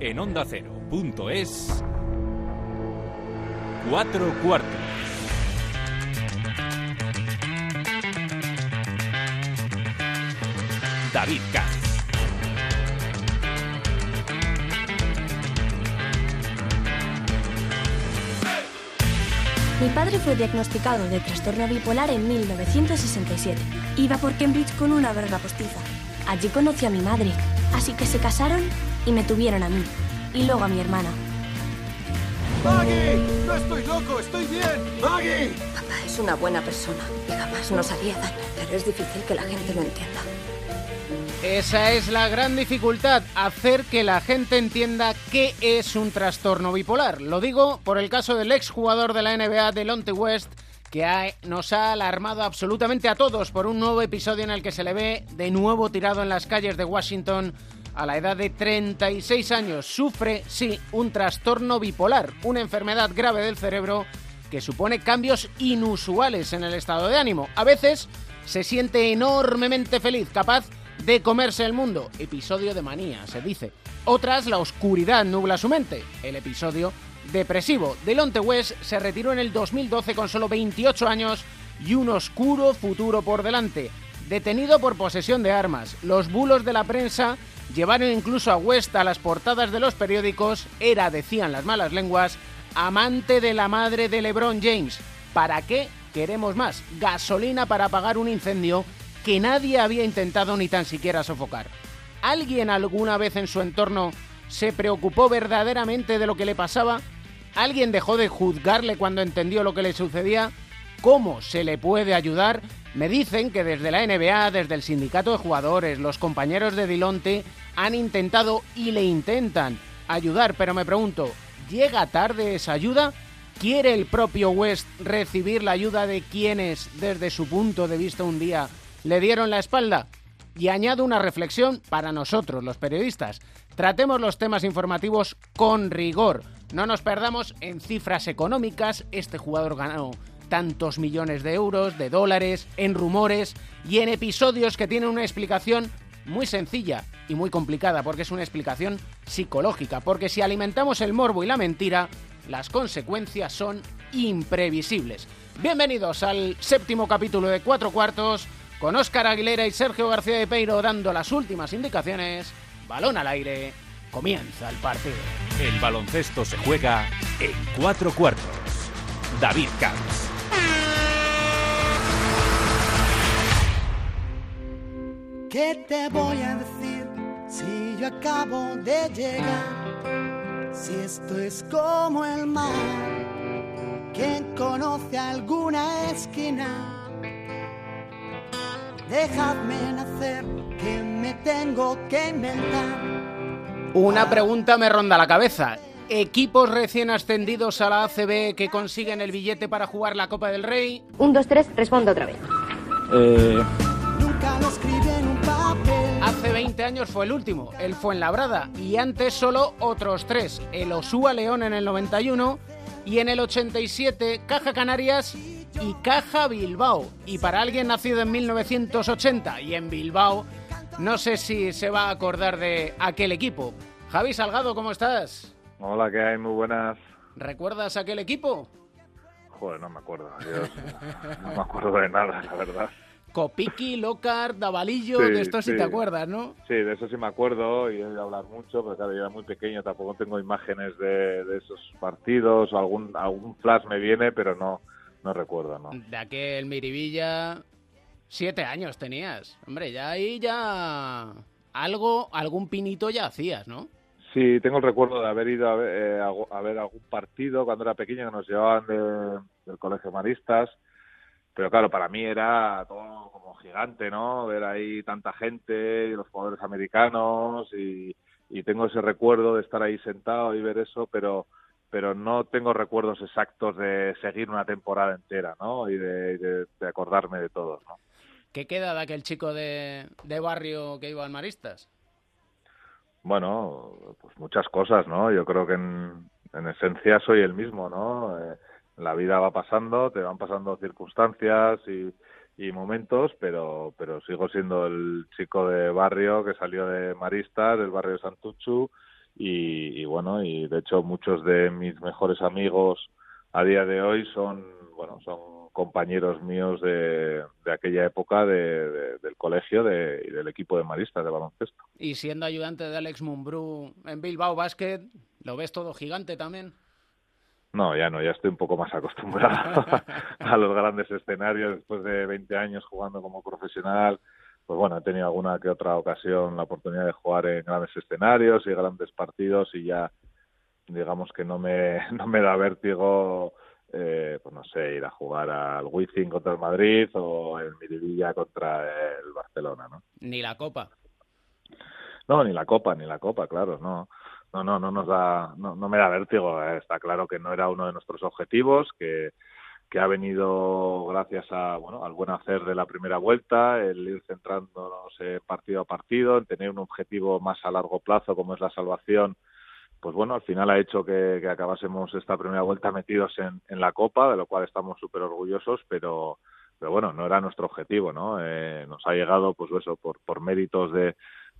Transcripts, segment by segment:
en onda es cuatro cuartos. David Katz. Mi padre fue diagnosticado de trastorno bipolar en 1967. Iba por Cambridge con una verga postiza. Allí conocí a mi madre, así que se casaron y me tuvieron a mí, y luego a mi hermana. ¡Maggie! ¡No estoy loco! ¡Estoy bien! ¡Maggie! Papá es una buena persona y jamás nos haría daño, pero es difícil que la gente lo entienda. Esa es la gran dificultad, hacer que la gente entienda qué es un trastorno bipolar. Lo digo por el caso del exjugador de la NBA, Delonte West, que nos ha alarmado absolutamente a todos por un nuevo episodio en el que se le ve de nuevo tirado en las calles de Washington a la edad de 36 años. Sufre, sí, un trastorno bipolar, una enfermedad grave del cerebro que supone cambios inusuales en el estado de ánimo. A veces se siente enormemente feliz, capaz de comerse el mundo. Episodio de manía, se dice. Otras, la oscuridad nubla su mente. El episodio depresivo. Delonte West se retiró en el 2012 con solo 28 años y un oscuro futuro por delante. Detenido por posesión de armas, los bulos de la prensa llevaron incluso a West a las portadas de los periódicos. Era, decían las malas lenguas, amante de la madre de LeBron James. ¿Para qué queremos más? Gasolina para apagar un incendio que nadie había intentado ni tan siquiera sofocar. ¿Alguien alguna vez en su entorno se preocupó verdaderamente de lo que le pasaba? ¿Alguien dejó de juzgarle cuando entendió lo que le sucedía? ¿Cómo se le puede ayudar? Me dicen que desde la NBA, desde el sindicato de jugadores, los compañeros de Dilonte han intentado y le intentan ayudar, pero me pregunto, ¿llega tarde esa ayuda? ¿Quiere el propio West recibir la ayuda de quienes, desde su punto de vista un día, le dieron la espalda. Y añado una reflexión para nosotros, los periodistas. Tratemos los temas informativos con rigor. No nos perdamos en cifras económicas. Este jugador ganó tantos millones de euros, de dólares, en rumores y en episodios que tienen una explicación muy sencilla y muy complicada, porque es una explicación psicológica. Porque si alimentamos el morbo y la mentira, las consecuencias son imprevisibles. Bienvenidos al séptimo capítulo de Cuatro Cuartos con Óscar Aguilera y Sergio García de Peiro dando las últimas indicaciones. Balón al aire, comienza el partido. El baloncesto se juega en cuatro cuartos. David Camps. ¿Qué te voy a decir si yo acabo de llegar? Si esto es como el mar, ¿quién conoce alguna esquina? Dejadme nacer, que me tengo que inventar. Una pregunta me ronda la cabeza. ¿Equipos recién ascendidos a la ACB que consiguen el billete para jugar la Copa del Rey? Un, dos, tres, respondo otra vez. Eh... Hace 20 años fue el último, el fue en Labrada, y antes solo otros tres. El Osúa León en el 91 y en el 87 Caja Canarias y Caja Bilbao. Y para alguien nacido en 1980 y en Bilbao, no sé si se va a acordar de aquel equipo. Javi Salgado, ¿cómo estás? Hola, ¿qué hay? Muy buenas. ¿Recuerdas aquel equipo? Joder, no me acuerdo. no me acuerdo de nada, la verdad. Copiki, Locar, Davalillo, de esto sí, te acuerdas, ¿no? Sí, de eso sí me acuerdo y he oído hablar mucho, pero claro, yo era muy pequeño, tampoco tengo imágenes de, de esos partidos, o algún, algún flash me viene, pero no, no recuerdo, ¿no? De aquel Miribilla, siete años tenías. Hombre, ya ahí ya algo, algún pinito ya hacías, ¿no? Sí, tengo el recuerdo de haber ido a ver, eh, a ver algún partido cuando era pequeño que nos llevaban del colegio Maristas, pero claro, para mí era todo como gigante, ¿no? Ver ahí tanta gente y los jugadores americanos y, tengo ese recuerdo de estar ahí sentado y ver eso, pero pero no tengo recuerdos exactos de seguir una temporada entera, ¿no? Y de, acordarme de todos, ¿no? ¿Qué queda de aquel chico de, barrio que iba al Maristas? Bueno, pues muchas cosas, ¿no? Yo creo que en, esencia soy el mismo, ¿no? Eh, la vida va pasando, te van pasando circunstancias y, y momentos, pero, pero sigo siendo el chico de barrio que salió de Maristas, del barrio de Santuchu, y, bueno, y de hecho muchos de mis mejores amigos a día de hoy son, bueno, son compañeros míos de, de aquella época de, del colegio de, y del equipo de maristas de baloncesto. Y siendo ayudante de Alex Mumbrú en Bilbao Basket, ¿lo ves todo gigante también? No, ya no, ya estoy un poco más acostumbrado a los grandes escenarios después de 20 años jugando como profesional. Pues bueno, he tenido alguna que otra ocasión la oportunidad de jugar en grandes escenarios y grandes partidos y ya digamos que no me, no me da vértigo, eh, pues no sé, ir a jugar al Wizzing contra el Madrid o el Miribilla contra el Barcelona, ¿no? Ni la Copa. No, ni la Copa, ni la Copa, claro, no no, no, no nos da, no, no me da vértigo. Eh, está claro que no era uno de nuestros objetivos, que, que ha venido gracias a, bueno, al buen hacer de la primera vuelta, el ir centrándonos partido a partido, en tener un objetivo más a largo plazo como es la salvación. Pues bueno, al final ha hecho que, acabásemos esta primera vuelta metidos en, en la Copa, de lo cual estamos súper orgullosos, pero, pero bueno, no era nuestro objetivo, ¿no? Eh, nos ha llegado, pues eso, por, por méritos de,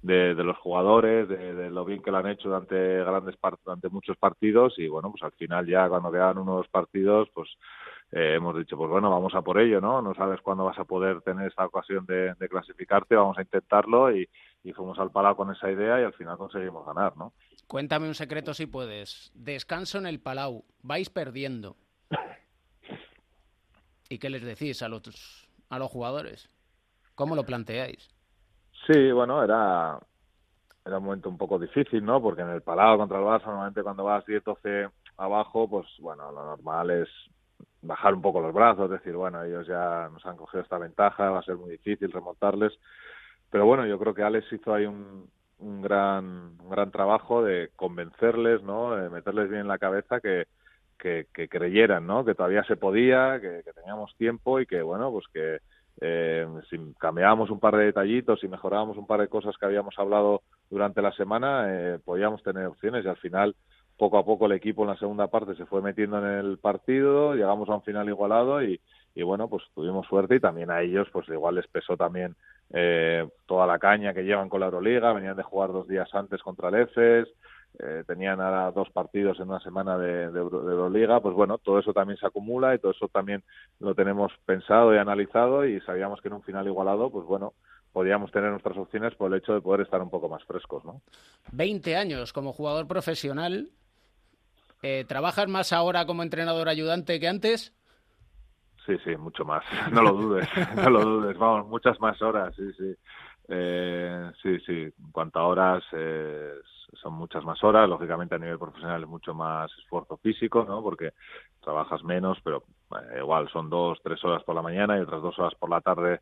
de, de los jugadores, de, de, lo bien que lo han hecho durante grandes durante muchos partidos y bueno, pues al final ya cuando quedan unos partidos, pues eh, hemos dicho, pues bueno, vamos a por ello, ¿no? No sabes cuándo vas a poder tener esta ocasión de, de clasificarte, vamos a intentarlo y, y fuimos al Palau con esa idea y al final conseguimos ganar, ¿no? Cuéntame un secreto si puedes. Descanso en el Palau, vais perdiendo. ¿Y qué les decís a los, a los jugadores? ¿Cómo lo planteáis? Sí, bueno, era, era un momento un poco difícil, ¿no? Porque en el Palau contra el Barça, normalmente cuando vas 10-12 abajo, pues bueno, lo normal es bajar un poco los brazos, decir, bueno, ellos ya nos han cogido esta ventaja, va a ser muy difícil remontarles. Pero bueno, yo creo que Alex hizo ahí un, un gran un gran trabajo de convencerles, ¿no? De meterles bien en la cabeza que, que, creyeran, ¿no? Que todavía se podía, que teníamos tiempo y que, bueno, pues que eh, si cambiábamos un par de detallitos y mejorábamos un par de cosas que habíamos hablado durante la semana, eh, podíamos tener opciones y al final, poco a poco, el equipo en la segunda parte se fue metiendo en el partido, llegamos a un final igualado y, y bueno, pues tuvimos suerte y también a ellos, pues igual les pesó también eh, toda la caña que llevan con la Euroliga, venían de jugar dos días antes contra el EFES, eh, tenían ahora dos partidos en una semana de, de, de, Euroliga, pues bueno, todo eso también se acumula y todo eso también lo tenemos pensado y analizado y sabíamos que en un final igualado, pues bueno, podíamos tener nuestras opciones por el hecho de poder estar un poco más frescos, ¿no? 20 años como jugador profesional, eh, ¿trabajas más ahora como entrenador ayudante que antes? Sí, sí, mucho más, no lo dudes, no lo dudes, vamos, muchas más horas, sí, sí. Eh, sí, sí, en cuanto a horas, eh, son muchas más horas, lógicamente a nivel profesional es mucho más esfuerzo físico, ¿no? Porque trabajas menos, pero eh, igual son dos, tres horas por la mañana y otras dos horas por la tarde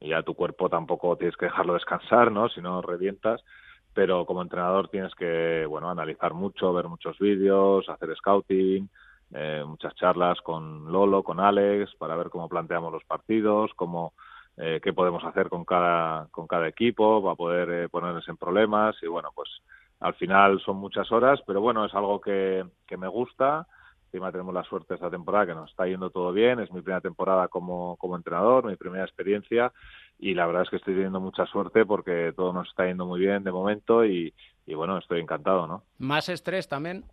y ya tu cuerpo tampoco tienes que dejarlo descansar, ¿no? Si no revientas, pero como entrenador tienes que, bueno, analizar mucho, ver muchos vídeos, hacer scouting, eh, muchas charlas con Lolo, con Alex, para ver cómo planteamos los partidos, cómo eh, qué podemos hacer con cada con cada equipo para poder eh, ponerles en problemas y bueno pues al final son muchas horas, pero bueno, es algo que, que me gusta. Encima tenemos la suerte esta temporada que nos está yendo todo bien. Es mi primera temporada como, como entrenador, mi primera experiencia y la verdad es que estoy teniendo mucha suerte porque todo nos está yendo muy bien de momento y, y bueno, estoy encantado, ¿no? ¿Más estrés también?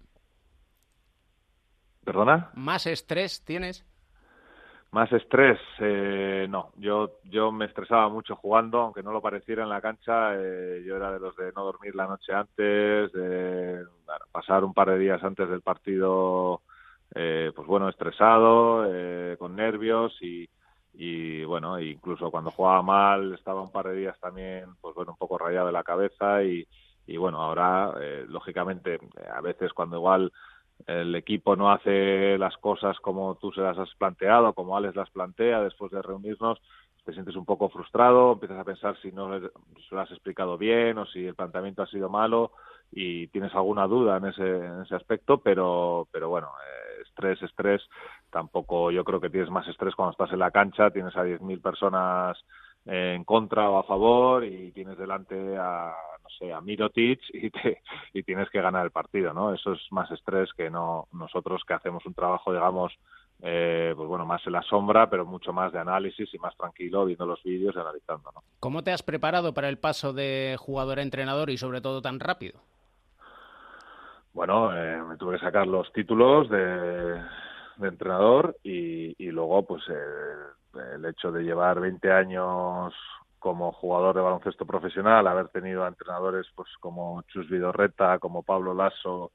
¿Perdona? ¿Más estrés tienes? Más estrés, eh, no. Yo yo me estresaba mucho jugando, aunque no lo pareciera en la cancha. Eh, yo era de los de no dormir la noche antes, de pasar un par de días antes del partido, eh, pues bueno, estresado, eh, con nervios y, y bueno, incluso cuando jugaba mal estaba un par de días también, pues bueno, un poco rayado de la cabeza y, y bueno, ahora, eh, lógicamente, a veces cuando igual el equipo no hace las cosas como tú se las has planteado, como Alex las plantea después de reunirnos, te sientes un poco frustrado, empiezas a pensar si no se lo has explicado bien o si el planteamiento ha sido malo y tienes alguna duda en ese, en ese aspecto, pero, pero bueno, eh, estrés, estrés, tampoco yo creo que tienes más estrés cuando estás en la cancha, tienes a 10.000 personas en contra o a favor y tienes delante a no sé a Mirotic y te y tienes que ganar el partido no eso es más estrés que no nosotros que hacemos un trabajo digamos eh, pues bueno más en la sombra pero mucho más de análisis y más tranquilo viendo los vídeos y analizando ¿no? cómo te has preparado para el paso de jugador a entrenador y sobre todo tan rápido bueno, eh, me tuve que sacar los títulos de, entrenador y, luego, pues, el hecho de llevar 20 años como jugador de baloncesto profesional, haber tenido a entrenadores pues como Chus Vidorreta, como Pablo Lasso,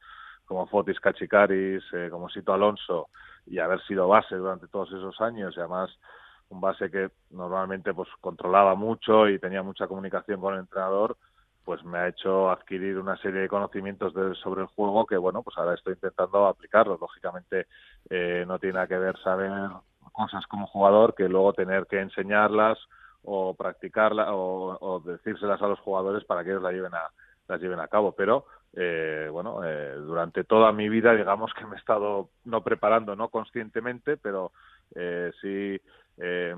como Fotis Cachicaris, eh, como Sito Alonso, y haber sido base durante todos esos años, y además un base que normalmente pues controlaba mucho y tenía mucha comunicación con el entrenador, pues me ha hecho adquirir una serie de conocimientos sobre el juego que bueno pues ahora estoy intentando aplicarlos. Lógicamente eh, no tiene nada que ver saber cosas como jugador que luego tener que enseñarlas o practicarlas o, decírselas a los jugadores para que ellos la lleven a las lleven a cabo pero eh, bueno eh, durante toda mi vida digamos que me he estado no preparando no conscientemente pero eh, sí eh,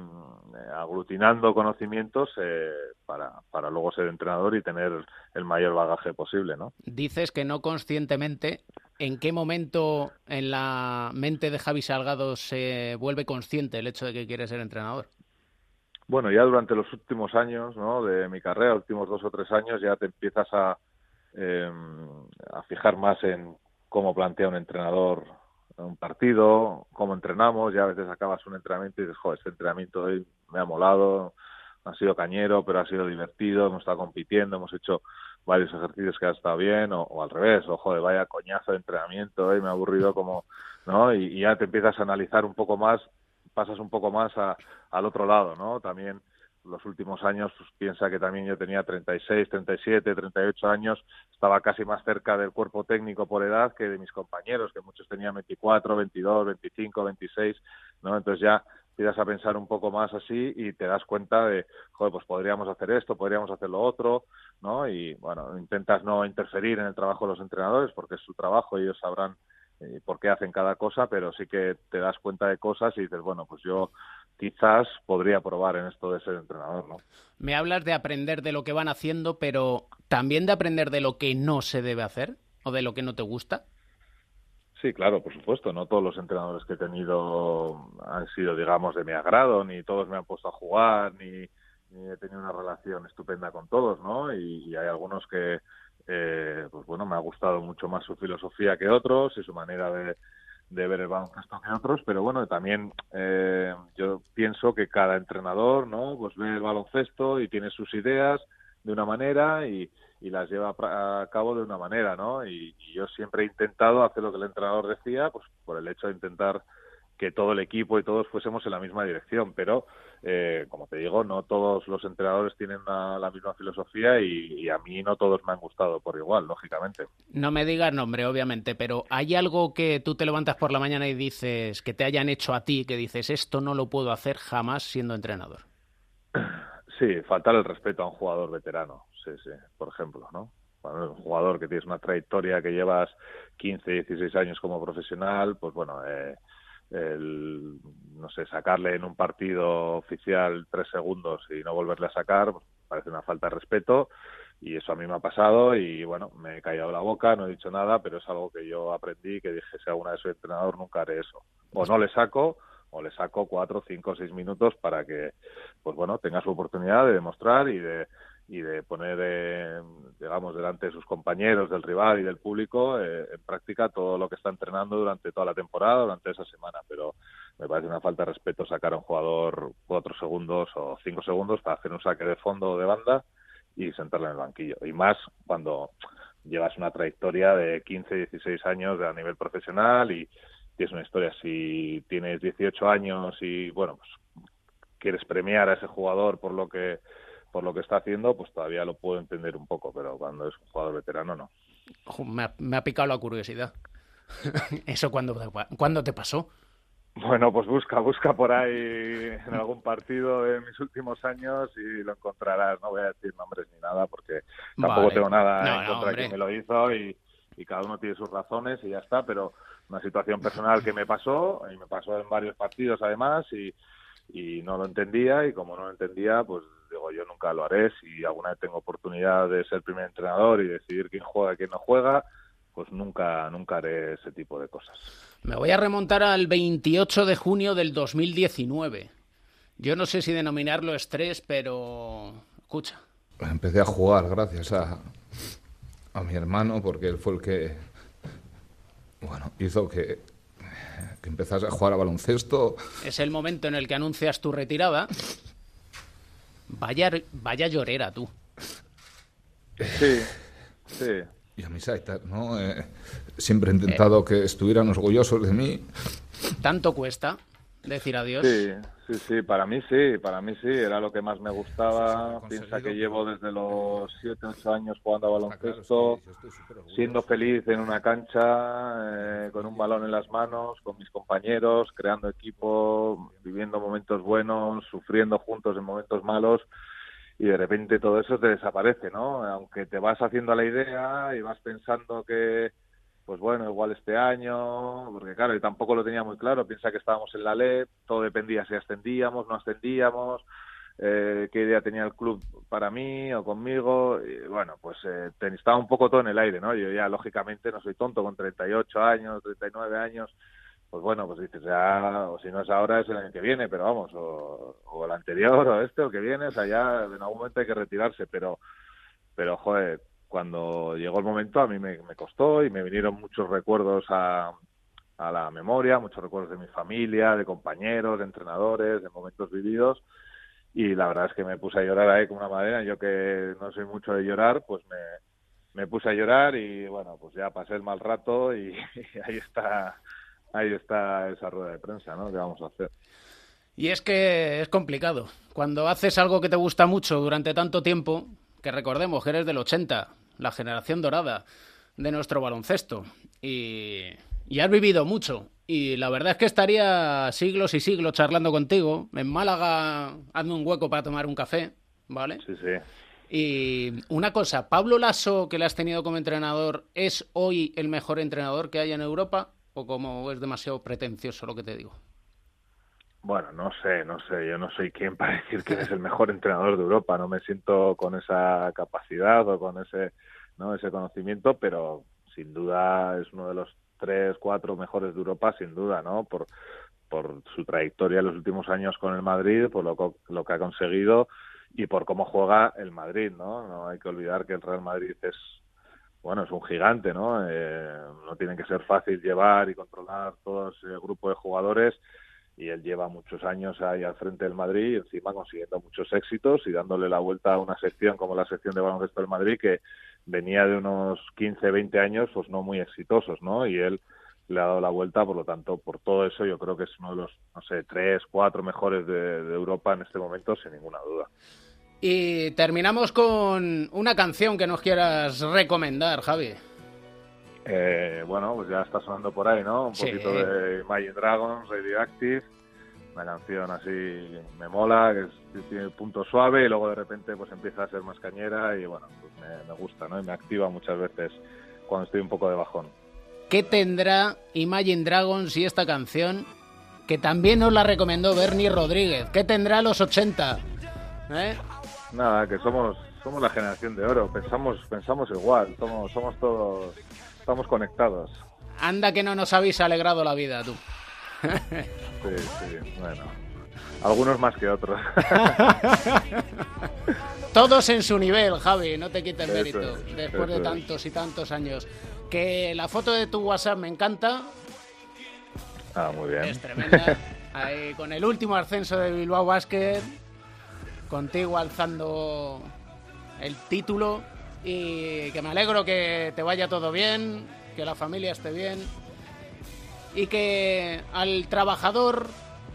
aglutinando conocimientos eh, para, para luego ser entrenador y tener el mayor bagaje posible, ¿no? Dices que no conscientemente. ¿En qué momento en la mente de Javi Salgado se vuelve consciente el hecho de que quiere ser entrenador? Bueno, ya durante los últimos años ¿no? de mi carrera, últimos dos o tres años, ya te empiezas a, eh, a fijar más en cómo plantea un entrenador un partido, cómo entrenamos, ya a veces acabas un entrenamiento y dices, joder, este entrenamiento hoy me ha molado, ha sido cañero, pero ha sido divertido, hemos estado compitiendo, hemos hecho varios ejercicios que ha estado bien, o, al revés, o joder, vaya coñazo de entrenamiento, hoy me ha aburrido como, ¿no? Y, ya te empiezas a analizar un poco más, pasas un poco más a, al otro lado, ¿no? También los últimos años, pues, piensa que también yo tenía 36, 37, 38 años, estaba casi más cerca del cuerpo técnico por edad que de mis compañeros, que muchos tenían 24, 22, 25, 26, ¿no? Entonces ya empiezas a pensar un poco más así y te das cuenta de, joder, pues podríamos hacer esto, podríamos hacer lo otro, ¿no? Y bueno, intentas no interferir en el trabajo de los entrenadores porque es su trabajo ellos sabrán eh, por qué hacen cada cosa, pero sí que te das cuenta de cosas y dices, bueno, pues yo quizás podría probar en esto de ser entrenador, ¿no? Me hablas de aprender de lo que van haciendo, pero también de aprender de lo que no se debe hacer o de lo que no te gusta. Sí, claro, por supuesto. No todos los entrenadores que he tenido han sido, digamos, de mi agrado, ni todos me han puesto a jugar, ni, he tenido una relación estupenda con todos, ¿no? Y, hay algunos que, eh, pues bueno, me ha gustado mucho más su filosofía que otros y su manera de, ver el baloncesto que otros, pero bueno, también eh, yo pienso que cada entrenador, ¿no? Pues ve el baloncesto y tiene sus ideas de una manera y, y las lleva a cabo de una manera, ¿no? Y, y, yo siempre he intentado hacer lo que el entrenador decía, pues por el hecho de intentar que todo el equipo y todos fuésemos en la misma dirección, pero eh, como te digo, no todos los entrenadores tienen la misma filosofía y, a mí no todos me han gustado por igual, lógicamente. No me digas nombre, obviamente, pero ¿hay algo que tú te levantas por la mañana y dices que te hayan hecho a ti, que dices esto no lo puedo hacer jamás siendo entrenador? Sí, faltar el respeto a un jugador veterano, sí, sí, por ejemplo, ¿no? un jugador que tienes una trayectoria que llevas 15, 16 años como profesional, pues bueno, eh, el, no sé, sacarle en un partido oficial tres segundos y no volverle a sacar, pues, parece una falta de respeto y eso a mí me ha pasado y bueno, me he callado la boca, no he dicho nada, pero es algo que yo aprendí que dije, si alguna vez soy entrenador nunca haré eso. O no le saco o le saco cuatro, cinco, seis minutos para que, pues bueno, tenga su oportunidad de demostrar y de y de poner, eh, digamos, delante de sus compañeros, del rival y del público eh, en práctica todo lo que está entrenando durante toda la temporada, durante esa semana. Pero me parece una falta de respeto sacar a un jugador cuatro segundos o cinco segundos para hacer un saque de fondo o de banda y sentarle en el banquillo. Y más cuando llevas una trayectoria de 15, 16 años a nivel profesional y tienes una historia. Si tienes 18 años y, bueno, pues quieres premiar a ese jugador por lo que por lo que está haciendo, pues todavía lo puedo entender un poco, pero cuando es un jugador veterano no. Me ha, picado la curiosidad. ¿Eso cuándo, cuándo te pasó? Bueno, pues busca, busca por ahí en algún partido de mis últimos años y lo encontrarás. No voy a decir nombres ni nada porque tampoco tengo nada en contra de quien me lo hizo y, y, cada uno tiene sus razones y ya está, pero una situación personal que me pasó y me pasó en varios partidos además y, y no lo entendía y como no lo entendía, pues digo, yo nunca lo haré. Si alguna vez tengo oportunidad de ser primer entrenador y decidir quién juega y quién no juega, pues nunca, nunca haré ese tipo de cosas. Me voy a remontar al 28 de junio del 2019. Yo no sé si denominarlo estrés, pero escucha. Empecé a jugar gracias a, a mi hermano porque él fue el que bueno, hizo que, que empezase a jugar a baloncesto. Es el momento en el que anuncias tu retirada. Vaya, vaya llorera tú. Sí, sí. Y a mis aitas, ¿no? Eh, siempre he intentado que estuvieran orgullosos de mí. ¿Tanto cuesta decir adiós? Sí, sí, sí, para mí sí, para mí sí, era lo que más me gustaba. Piensa que llevo desde los 7, 8 años jugando a baloncesto, siendo feliz en una cancha, eh, con un balón en las manos, con mis compañeros, creando equipo, viviendo momentos buenos, sufriendo juntos en momentos malos. Y de repente todo eso te desaparece, ¿no? Aunque te vas haciendo la idea y vas pensando que, pues bueno, igual este año, porque claro, y tampoco lo tenía muy claro, piensa que estábamos en la LEP, todo dependía si ascendíamos, no ascendíamos, eh, qué idea tenía el club para mí o conmigo, y bueno, pues eh, estaba un poco todo en el aire, ¿no? Yo ya, lógicamente, no soy tonto, con 38 años, 39 años, pues bueno, pues dices, ya, o si no es ahora, es el año que viene, pero vamos, o, o el anterior, o este, o que viene, o sea, ya en algún momento hay que retirarse, pero, pero joder, cuando llegó el momento a mí me, costó y me vinieron muchos recuerdos a, a la memoria, muchos recuerdos de mi familia, de compañeros, de entrenadores, de momentos vividos, y la verdad es que me puse a llorar ahí como una madera, yo que no soy mucho de llorar, pues me, me puse a llorar y bueno, pues ya pasé el mal rato y, y ahí está ahí está esa rueda de prensa, ¿no? ¿Qué vamos a hacer? Y es que es complicado. Cuando haces algo que te gusta mucho durante tanto tiempo, que recordemos que eres del 80, la generación dorada de nuestro baloncesto, y, y has vivido mucho. Y la verdad es que estaría siglos y siglos charlando contigo. En Málaga, hazme un hueco para tomar un café, ¿vale? Sí, sí. Y una cosa, Pablo Lasso, que le has tenido como entrenador, ¿es hoy el mejor entrenador que hay en Europa? ¿O como es demasiado pretencioso lo que te digo? Bueno, no sé, no sé, yo no soy quien para decir que es el mejor entrenador de Europa, no me siento con esa capacidad o con ese, ¿no? ese conocimiento, pero sin duda es uno de los tres, cuatro mejores de Europa, sin duda, ¿no? Por, por su trayectoria en los últimos años con el Madrid, por lo, lo que ha conseguido y por cómo juega el Madrid, ¿no? No hay que olvidar que el Real Madrid es, bueno, es un gigante, ¿no? Eh, no tiene que ser fácil llevar y controlar todo ese grupo de jugadores y él lleva muchos años ahí al frente del Madrid encima consiguiendo muchos éxitos y dándole la vuelta a una sección como la sección de baloncesto del Madrid que venía de unos 15, 20 años pues no muy exitosos, ¿no? Y él le ha dado la vuelta, por lo tanto, por todo eso yo creo que es uno de los, no sé, tres, cuatro mejores de, de Europa en este momento sin ninguna duda. Y terminamos con una canción que nos quieras recomendar, Javi. Eh, bueno, pues ya está sonando por ahí, ¿no? Un Sí. poquito de Imagine Dragons, Radioactive, una canción así me mola, que es- tiene punto suave y luego de repente pues empieza a ser más cañera y bueno, pues me, me gusta, ¿no? Y me activa muchas veces cuando estoy un poco de bajón. ¿Qué tendrá Imagine Dragons y esta canción que también nos la recomendó Bernie Rodríguez? ¿Qué tendrá los 80? ¿Eh? Nada, que somos somos la generación de oro, pensamos pensamos igual, somos somos todos estamos conectados. Anda que no nos habéis alegrado la vida, tú. Sí, sí, bueno. Algunos más que otros. Todos en su nivel, Javi, no te quites mérito. es, Después de eso es. tantos y tantos años. Que la foto de tu WhatsApp me encanta, ah, muy bien. es tremenda. Ahí, con el último ascenso de Bilbao Basket, contigo alzando el título y que me alegro que te vaya todo bien, que la familia esté bien y que al trabajador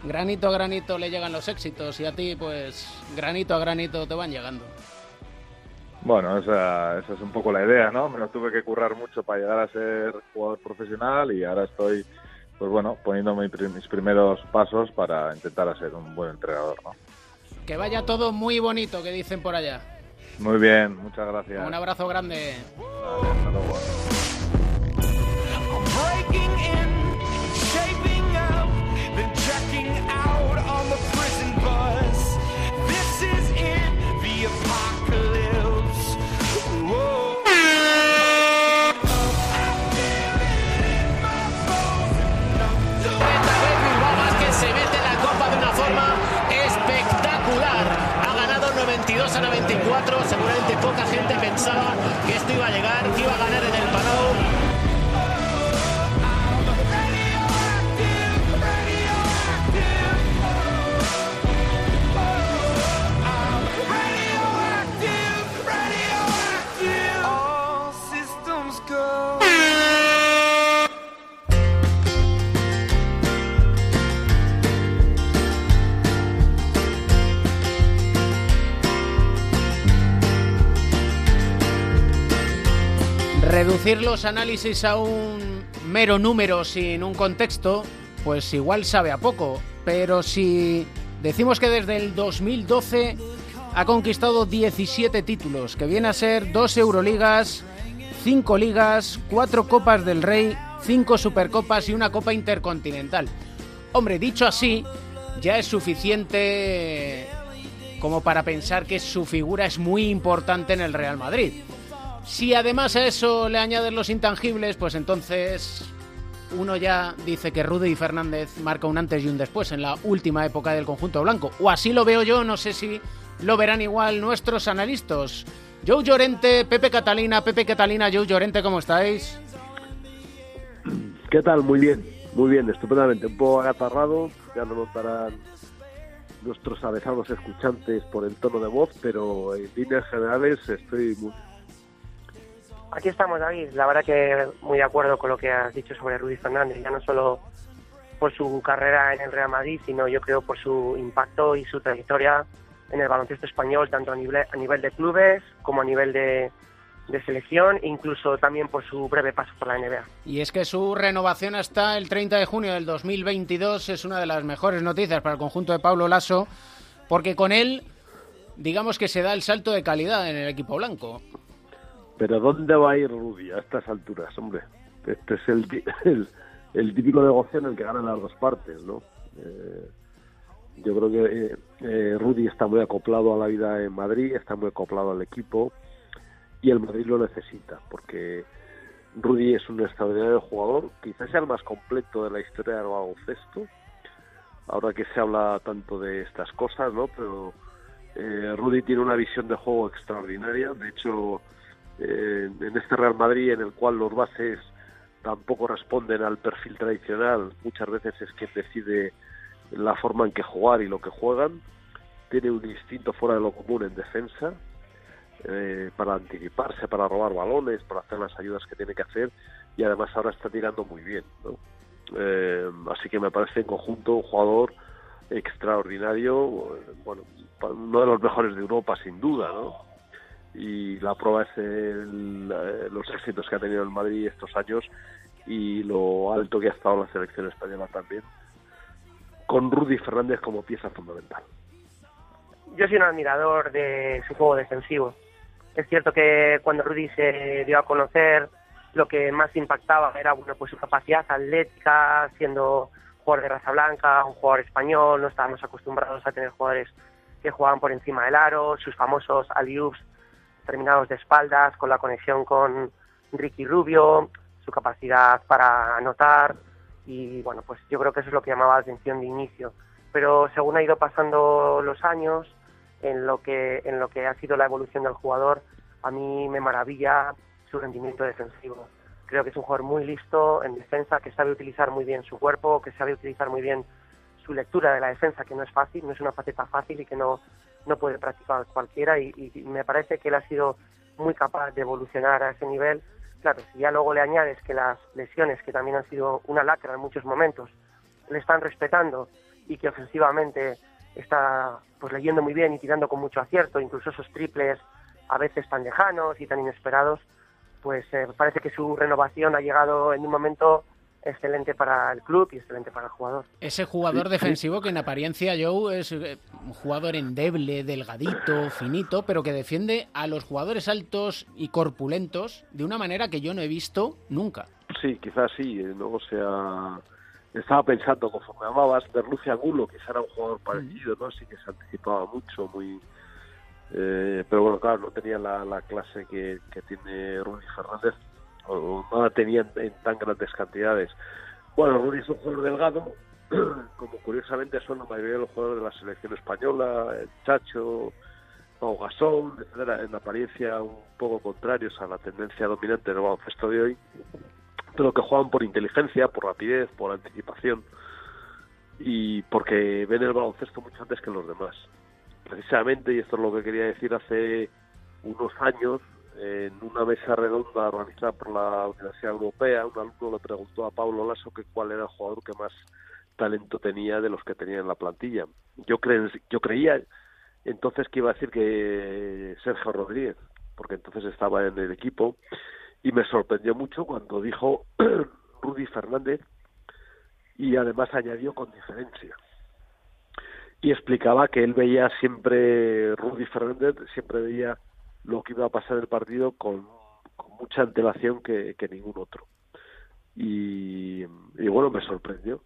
granito a granito le llegan los éxitos y a ti pues granito a granito te van llegando. Bueno, esa, esa es un poco la idea, ¿no? Me lo tuve que currar mucho para llegar a ser jugador profesional y ahora estoy, pues bueno, poniendo mis primeros pasos para intentar ser un buen entrenador, ¿no? Que vaya todo muy bonito, que dicen por allá. Muy bien, muchas gracias. Un abrazo grande. Vale, hasta luego. breaking in, shaping up, then checking out Seguramente poca gente pensaba que esto iba a llegar, reducir los análisis a un mero número sin un contexto, pues igual sabe a poco. Pero si decimos que desde el 2012 ha conquistado 17 títulos, que viene a ser dos Euroligas, cinco ligas, cuatro Copas del Rey, cinco Supercopas y una Copa Intercontinental. Hombre, dicho así, ya es suficiente como para pensar que su figura es muy importante en el Real Madrid. Si además a eso le añades los intangibles, pues entonces uno ya dice que Rudy Fernández marca un antes y un después en la última época del conjunto blanco. O así lo veo yo, no sé si lo verán igual nuestros analistas. Joe Llorente, Pepe Catalina, Pepe Catalina, Joe Llorente, ¿cómo estáis? ¿Qué tal? Muy bien, muy bien, estupendamente. Un poco agatarrado, ya no notarán nuestros avesados escuchantes por el tono de voz, pero en líneas generales estoy muy... Aquí estamos, David. La verdad que muy de acuerdo con lo que has dicho sobre Rudy Fernández, ya no solo por su carrera en el Real Madrid, sino yo creo por su impacto y su trayectoria en el baloncesto español, tanto a nivel, a nivel de clubes como a nivel de, de selección, incluso también por su breve paso por la NBA. Y es que su renovación hasta el 30 de junio del 2022 es una de las mejores noticias para el conjunto de Pablo Lasso, porque con él, digamos que se da el salto de calidad en el equipo blanco. Pero ¿dónde va a ir Rudy a estas alturas, hombre? Este es el, típico negocio en el que ganan las dos partes, ¿no? Eh, yo creo que eh, eh, Rudy está muy acoplado a la vida en Madrid, está muy acoplado al equipo y el Madrid lo necesita, porque Rudy es un extraordinario jugador, quizás sea el más completo de la historia del baloncesto, ahora que se habla tanto de estas cosas, ¿no? Pero eh, Rudy tiene una visión de juego extraordinaria, de hecho, en este Real Madrid en el cual los bases tampoco responden al perfil tradicional, muchas veces es quien decide la forma en que jugar y lo que juegan, tiene un instinto fuera de lo común en defensa, eh, para anticiparse, para robar balones, para hacer las ayudas que tiene que hacer y además ahora está tirando muy bien. ¿no? Eh, así que me parece en conjunto un jugador extraordinario, bueno, uno de los mejores de Europa sin duda, ¿no? Y la prueba es el, eh, los éxitos que ha tenido el Madrid estos años y lo alto que ha estado la selección española también, con Rudy Fernández como pieza fundamental. Yo soy un admirador de su juego defensivo. Es cierto que cuando Rudy se dio a conocer, lo que más impactaba era bueno, pues su capacidad atlética, siendo jugador de raza blanca, un jugador español, no estábamos acostumbrados a tener jugadores que jugaban por encima del aro, sus famosos alley-oops terminados de espaldas, con la conexión con Ricky Rubio, su capacidad para anotar y bueno, pues yo creo que eso es lo que llamaba la atención de inicio. Pero según ha ido pasando los años, en lo que en lo que ha sido la evolución del jugador, a mí me maravilla su rendimiento defensivo. Creo que es un jugador muy listo en defensa, que sabe utilizar muy bien su cuerpo, que sabe utilizar muy bien su lectura de la defensa, que no es fácil, no es una faceta fácil y que no, no puede practicar cualquiera. Y, me parece que él ha sido muy capaz de evolucionar a ese nivel. Claro, si ya luego le añades que las lesiones, que también han sido una lacra en muchos momentos, le están respetando y que ofensivamente está pues leyendo muy bien y tirando con mucho acierto, incluso esos triples a veces tan lejanos y tan inesperados, pues eh, parece que su renovación ha llegado en un momento excelente para el club y excelente para el jugador. Ese jugador defensivo que en apariencia Joe es eh, un jugador endeble, delgadito, finito, pero que defiende a los jugadores altos y corpulentos de una manera que yo no he visto nunca. Sí, quizás sí, eh, no o sea, estaba pensando conforme hablabas de Lucia Angulo, que era un jugador parecido, ¿no? Sí que se anticipaba mucho, muy eh, pero bueno, claro, no tenía la, la clase que, que tiene Rudy Fernández, o no la tenía en, tan grandes cantidades. Bueno, Rudy es un jugador delgado, como curiosamente son la mayoría de los jugadores de la selección española, Chacho, Pau Gasol, en apariencia un poco contrarios a la tendencia dominante del baloncesto de hoy, pero que juegan por inteligencia, por rapidez, por anticipación y porque ven el baloncesto mucho antes que los demás. Precisamente, y esto es lo que quería decir hace unos años, en una mesa redonda organizada por la Universidad Europea, un alumno le preguntó a Pablo Lasso que cuál era el jugador que más talento tenía de los que tenía en la plantilla. Yo, cre yo creía entonces que iba a decir que Sergio Rodríguez, porque entonces estaba en el equipo, y me sorprendió mucho cuando dijo Rudy Fernández y además añadió con diferencia. Y explicaba que él veía siempre, Rudy Fernández siempre veía lo que iba a pasar el partido con, mucha antelación que, ningún otro. Y, y bueno, me sorprendió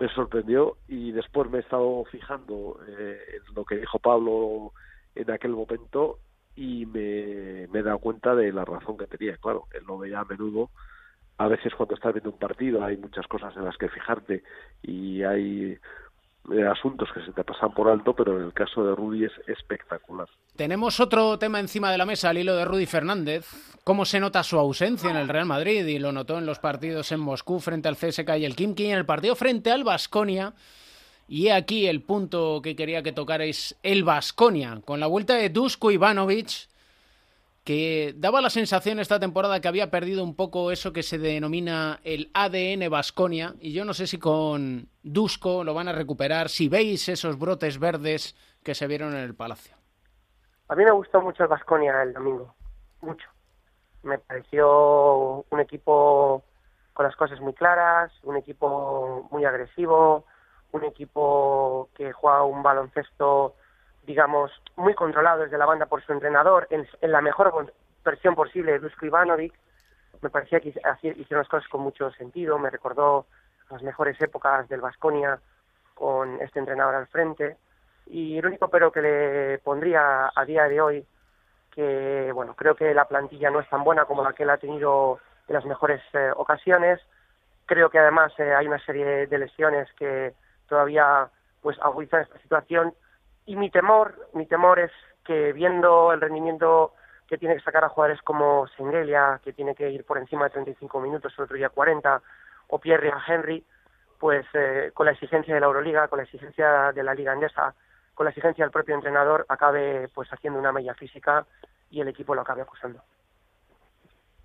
me sorprendió y después me he estado fijando eh, en lo que dijo Pablo en aquel momento y me, me he dado cuenta de la razón que tenía. Claro, él lo veía a menudo. A veces cuando estás viendo un partido hay muchas cosas en las que fijarte y hay eh, asuntos que se te pasan por alto, pero en el caso de Rudy es espectacular. Tenemos otro tema encima de la mesa al hilo de Rudy Fernández. ¿Cómo se nota su ausencia en el Real Madrid? Y lo notó en los partidos en Moscú frente al CSK y el Kimki, y en el partido frente al Basconia. Y aquí el punto que quería que tocarais, el Basconia, con la vuelta de Dusko Ivanovic, que daba la sensación esta temporada que había perdido un poco eso que se denomina el ADN Basconia, y yo no sé si con Dusko lo van a recuperar, si veis esos brotes verdes que se vieron en el Palacio. A mí me gustó mucho el Basconia el domingo, mucho. Me pareció un equipo con las cosas muy claras, un equipo muy agresivo, un equipo que juega un baloncesto digamos, muy controlado desde la banda por su entrenador, en, en la mejor versión posible de Ivanovic. Me parecía que hicieron las cosas con mucho sentido, me recordó las mejores épocas del Vasconia con este entrenador al frente. Y el único pero que le pondría a día de hoy, que bueno, creo que la plantilla no es tan buena como la que él ha tenido en las mejores eh, ocasiones. Creo que además eh, hay una serie de lesiones que todavía pues agudizan esta situación y mi temor, mi temor es que viendo el rendimiento que tiene que sacar a jugadores como Sengelia, que tiene que ir por encima de 35 minutos, el otro día 40, o Pierre Henry, pues eh, con la exigencia de la Euroliga, con la exigencia de la Liga Andesa, con la exigencia del propio entrenador, acabe pues haciendo una mella física y el equipo lo acabe acusando.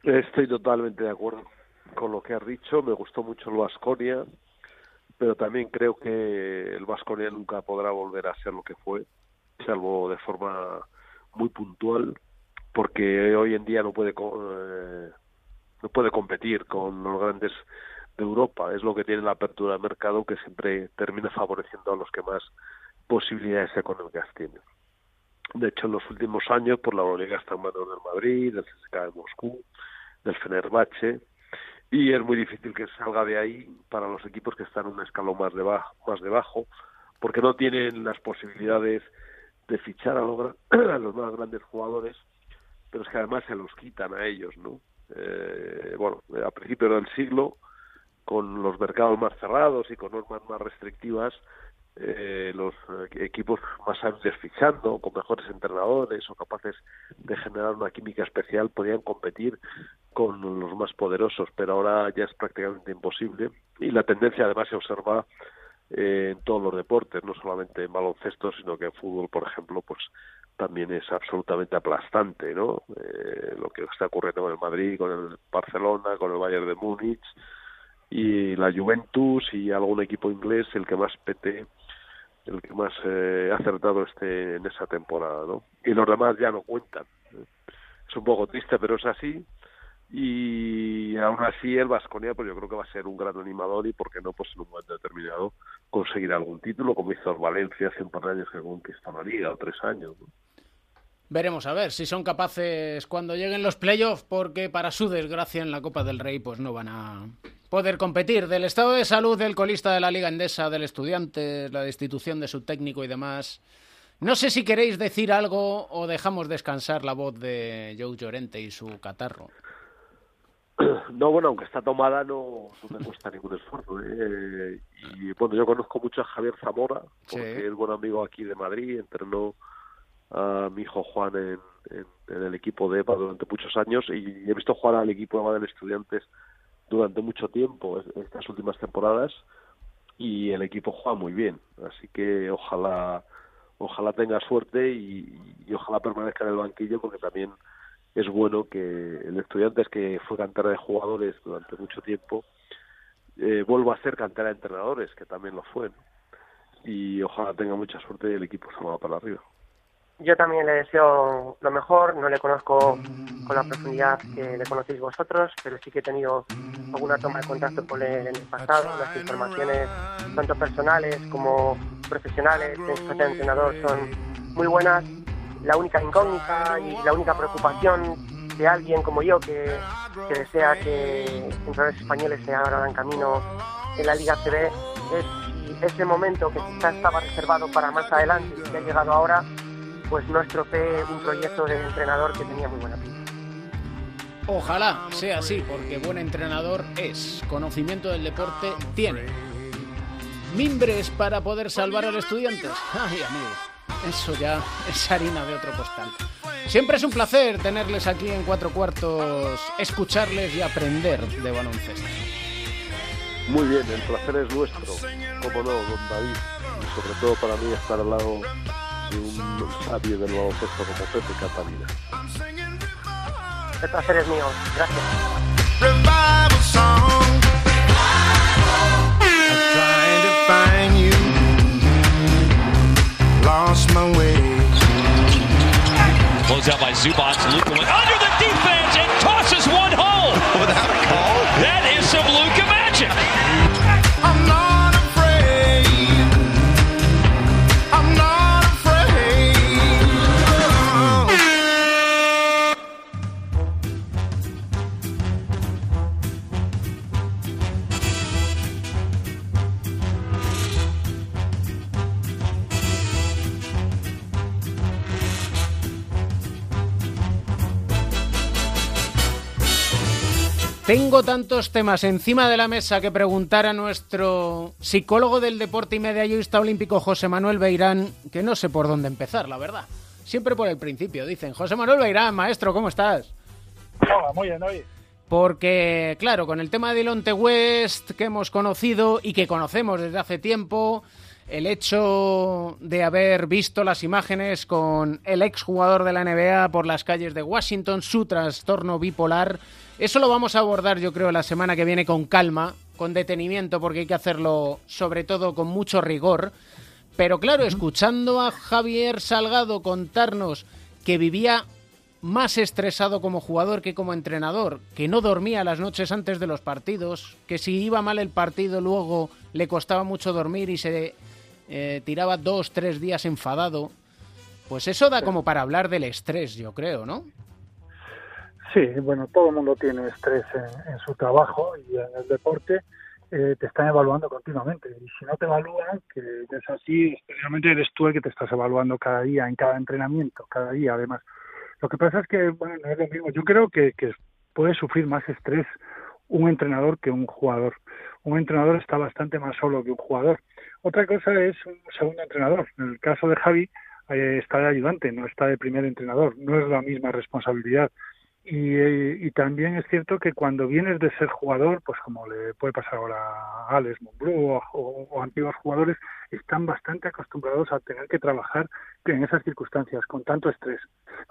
Estoy totalmente de acuerdo con lo que has dicho. Me gustó mucho el Vasconia pero también creo que el Vasconia nunca podrá volver a ser lo que fue, salvo de forma muy puntual, porque hoy en día no puede eh, no puede competir con los grandes de Europa. Es lo que tiene la apertura de mercado que siempre termina favoreciendo a los que más posibilidades económicas tienen. De hecho, en los últimos años, por la Euroliga está en manos del Madrid, del CSKA de Moscú, del Fenerbahce, y es muy difícil que salga de ahí para los equipos que están un escalón más debajo, más debajo porque no tienen las posibilidades de fichar a, a los más grandes jugadores, pero es que además se los quitan a ellos, ¿no? Eh, bueno, a principios del siglo, con los mercados más cerrados y con normas más restrictivas, eh, los eh, equipos más hábiles fichando, con mejores entrenadores o capaces de generar una química especial, podían competir con los más poderosos, pero ahora ya es prácticamente imposible. Y la tendencia además se observa eh, en todos los deportes, no solamente en baloncesto, sino que en fútbol, por ejemplo, pues también es absolutamente aplastante, ¿no? Eh, lo que está ocurriendo con el Madrid, con el Barcelona, con el Bayern de Múnich y la Juventus y algún equipo inglés, el que más pete el que más eh, acertado este en esa temporada, ¿no? Y los demás ya no cuentan. Es un poco triste, pero es así. Y aún así el Vasconia, pues yo creo que va a ser un gran animador y, ¿por qué no? Pues en un momento determinado conseguir algún título, como hizo el Valencia hace un par de años que conquistó la Liga, o tres años. Veremos a ver si son capaces cuando lleguen los playoffs, porque para su desgracia en la Copa del Rey pues no van a poder competir. Del estado de salud del colista de la Liga Endesa, del estudiante, la destitución de su técnico y demás. No sé si queréis decir algo o dejamos descansar la voz de Joe Llorente y su catarro. No, bueno, aunque está tomada no, no me cuesta ningún esfuerzo. ¿eh? Y bueno, yo conozco mucho a Javier Zamora, porque es buen amigo aquí de Madrid, entrenó a mi hijo Juan en, el equipo de EPA durante muchos años y he visto jugar al equipo EPA de Estudiantes durante mucho tiempo estas últimas temporadas y el equipo juega muy bien. Así que ojalá ojalá tenga suerte y, ojalá permanezca en el banquillo porque también es bueno que el Estudiantes que fue cantera de jugadores durante mucho tiempo eh, vuelva a ser cantera de entrenadores que también lo fue y ojalá tenga mucha suerte y el equipo se mueva para arriba Yo también le deseo lo mejor, no le conozco con la profundidad que le conocéis vosotros, pero sí que he tenido alguna toma de contacto con él en el pasado. Las informaciones, tanto personales como profesionales, de entrenador, son muy buenas. La única incógnita y la única preocupación de alguien como yo que, que desea que entrenadores españoles se abran camino en la Liga CB es ese momento que quizás estaba reservado para más adelante y que ha llegado ahora, pues no estropee un proyecto de entrenador que tenía muy buena pinta. Ojalá sea así, porque buen entrenador es, conocimiento del deporte tiene. Mimbres para poder salvar al estudiante. Ay, amigo, eso ya es harina de otro costal. Siempre es un placer tenerles aquí en cuatro cuartos, escucharles y aprender de baloncesto. Muy bien, el placer es nuestro, como no, don David. Y sobre todo para mí estar al lado de un sabio del baloncesto como Pepe Catalina. El placer es mío. Gracias. Revival song. I'm trying to find you. Lost my way. Closed out by Zubats. Luka went under oh, Tengo tantos temas encima de la mesa que preguntar a nuestro psicólogo del deporte y medallista olímpico José Manuel Beirán, que no sé por dónde empezar, la verdad. Siempre por el principio, dicen. José Manuel Beirán, maestro, ¿cómo estás? Hola, muy bien, oye. Porque, claro, con el tema de Ilonte West que hemos conocido y que conocemos desde hace tiempo, el hecho de haber visto las imágenes con el exjugador de la NBA por las calles de Washington, su trastorno bipolar, eso lo vamos a abordar yo creo la semana que viene con calma, con detenimiento, porque hay que hacerlo sobre todo con mucho rigor. Pero claro, escuchando a Javier Salgado contarnos que vivía más estresado como jugador que como entrenador, que no dormía las noches antes de los partidos, que si iba mal el partido luego le costaba mucho dormir y se eh, tiraba dos, tres días enfadado, pues eso da como para hablar del estrés, yo creo, ¿no? Sí, bueno, todo el mundo tiene estrés en, su trabajo y en el deporte eh, te están evaluando continuamente. Y si no te evalúan, que es así, especialmente eres tú el que te estás evaluando cada día, en cada entrenamiento, cada día además. Lo que pasa es que, bueno, no es lo mismo. Yo creo que, que puede sufrir más estrés un entrenador que un jugador. Un entrenador está bastante más solo que un jugador. Otra cosa es un segundo entrenador. En el caso de Javi, eh, está de ayudante, no está de primer entrenador. No es la misma responsabilidad. Y, y, también es cierto que cuando vienes de ser jugador, pues como le puede pasar ahora a Alex Monbrú o, antiguos jugadores, están bastante acostumbrados a tener que trabajar en esas circunstancias, con tanto estrés.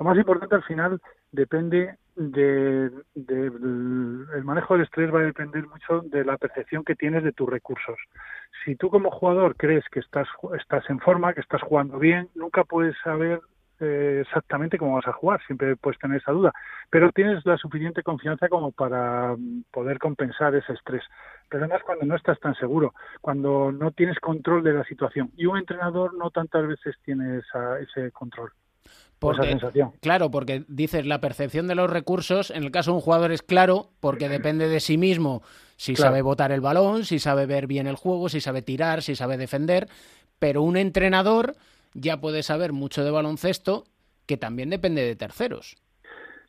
Lo más importante al final depende de, de, el manejo del estrés va a depender mucho de la percepción que tienes de tus recursos. Si tú como jugador crees que estás, estás en forma, que estás jugando bien, nunca puedes saber eh, exactamente cómo vas a jugar, siempre puedes tener esa duda, pero tienes la suficiente confianza como para poder compensar ese estrés. Pero además cuando no estás tan seguro, cuando no tienes control de la situación. Y un entrenador no tantas veces tiene esa, ese control. Porque, esa sensación. Claro, porque dices la percepción de los recursos, en el caso de un jugador es claro, porque depende de sí mismo, si claro. sabe botar el balón, si sabe ver bien el juego, si sabe tirar, si sabe defender, pero un entrenador ya puede saber mucho de baloncesto que también depende de terceros.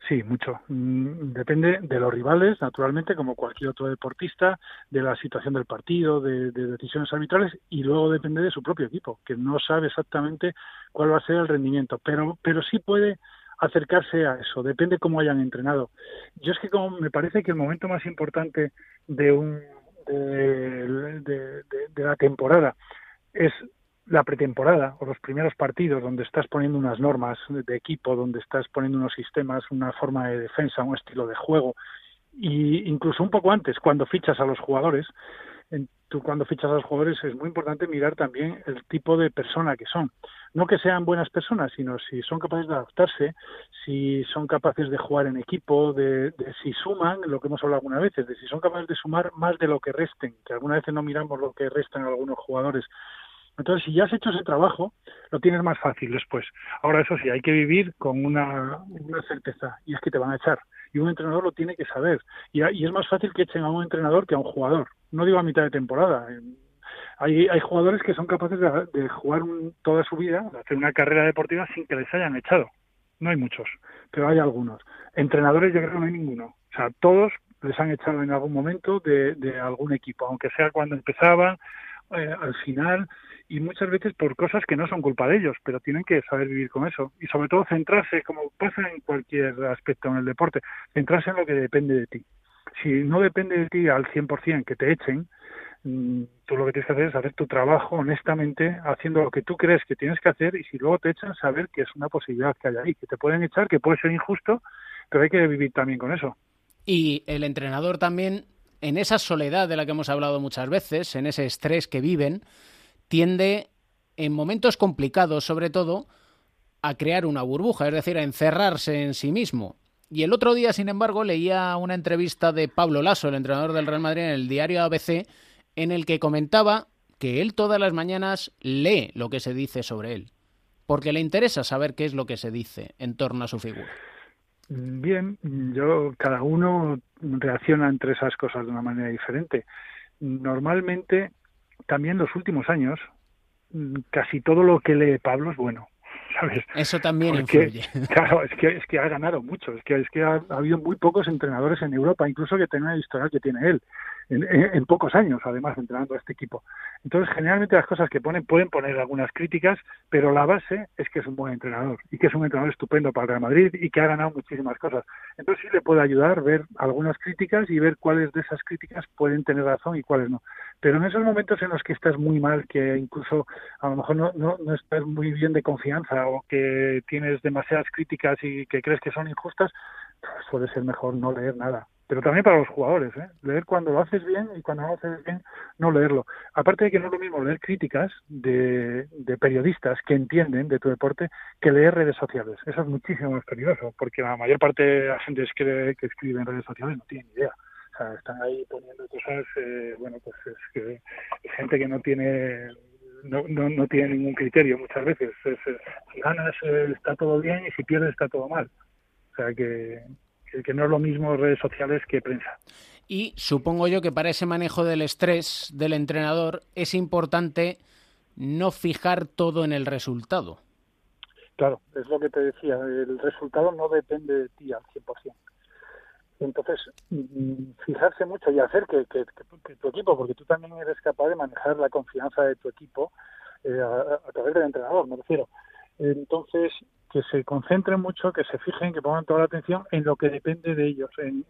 Sí, mucho. Depende de los rivales, naturalmente, como cualquier otro deportista, de la situación del partido, de, de, decisiones arbitrales y luego depende de su propio equipo, que no sabe exactamente cuál va a ser el rendimiento, pero, pero sí puede acercarse a eso, depende cómo hayan entrenado. Yo es que como me parece que el momento más importante de un de, de la temporada es la pretemporada o los primeros partidos donde estás poniendo unas normas de equipo, donde estás poniendo unos sistemas, una forma de defensa, un estilo de juego, y incluso un poco antes, cuando fichas a los jugadores, tú cuando fichas a los jugadores es muy importante mirar también el tipo de persona que son. No que sean buenas personas, sino si son capaces de adaptarse, si son capaces de jugar en equipo, de, de si suman, lo que hemos hablado algunas veces, de si son capaces de sumar más de lo que resten, que algunas veces no miramos lo que restan algunos jugadores. Entonces, si ya has hecho ese trabajo, lo tienes más fácil después. Ahora, eso sí, hay que vivir con una, certeza, y es que te van a echar. Y un entrenador lo tiene que saber. Y, y es más fácil que echen a un entrenador que a un jugador. No digo a mitad de temporada. Hay, hay jugadores que son capaces de, de jugar un- toda su vida, de hacer una carrera deportiva sin que les hayan echado. No hay muchos, pero hay algunos. Entrenadores yo creo que no hay ninguno. O sea, todos les han echado en algún momento de, de algún equipo, aunque sea cuando empezaban, eh, al final, y muchas veces por cosas que no son culpa de ellos, pero tienen que saber vivir con eso. Y sobre todo centrarse, como pasa en cualquier aspecto en el deporte, centrarse en lo que depende de ti. Si no depende de ti al 100% que te echen, mm, tú lo que tienes que hacer es hacer tu trabajo honestamente, haciendo lo que tú crees que tienes que hacer y si luego te echan, saber que es una posibilidad que hay ahí, que te pueden echar, que puede ser injusto, pero hay que vivir también con eso. Y el entrenador también, en esa soledad de la que hemos hablado muchas veces, en ese estrés que viven, tiende, en momentos complicados sobre todo, a crear una burbuja, es decir, a encerrarse en sí mismo. Y el otro día, sin embargo, leía una entrevista de Pablo Lasso, el entrenador del Real Madrid, en el diario ABC, en el que comentaba que él todas las mañanas lee lo que se dice sobre él, porque le interesa saber qué es lo que se dice en torno a su figura. Bien, yo cada uno reacciona entre esas cosas de una manera diferente. Normalmente, también los últimos años, casi todo lo que lee Pablo es bueno, ¿sabes? Eso también Porque, influye. Claro, es que, es que ha ganado mucho, es que, es que ha, ha habido muy pocos entrenadores en Europa, incluso que tengan el historial que tiene él, en, pocos años además entrenando a este equipo. Entonces, generalmente las cosas que ponen pueden poner algunas críticas, pero la base es que es un buen entrenador y que es un entrenador estupendo para el Real Madrid y que ha ganado muchísimas cosas. Entonces sí le puede ayudar ver algunas críticas y ver cuáles de esas críticas pueden tener razón y cuáles no. Pero en esos momentos en los que estás muy mal, que incluso a lo mejor no, no, no estás muy bien de confianza o que tienes demasiadas críticas y que crees que son injustas, pues suele ser mejor no leer nada. Pero también para los jugadores, ¿eh? leer cuando lo haces bien y cuando no lo haces bien, no leerlo. Aparte de que no es lo mismo leer críticas de, de periodistas que entienden de tu deporte que leer redes sociales. Eso es muchísimo más peligroso, porque la mayor parte de la gente que, que escribe en redes sociales no tiene ni idea. O sea, están ahí poniendo cosas, eh, bueno, pues es que es gente que no tiene no, no, no tiene ningún criterio muchas veces. Es, es, si ganas eh, está todo bien y si pierdes está todo mal. O sea que, que, que no es lo mismo redes sociales que prensa. Y supongo yo que para ese manejo del estrés del entrenador es importante no fijar todo en el resultado. Claro, es lo que te decía, el resultado no depende de ti al 100%. Entonces, mm, fijarse mucho y hacer que, que, que- que tu equipo, porque tú también eres capaz de manejar la confianza de tu equipo eh, a, a través del entrenador, me refiero. Entonces, que se concentren mucho, que se fijen, que pongan toda la atención en lo que depende de ellos, en,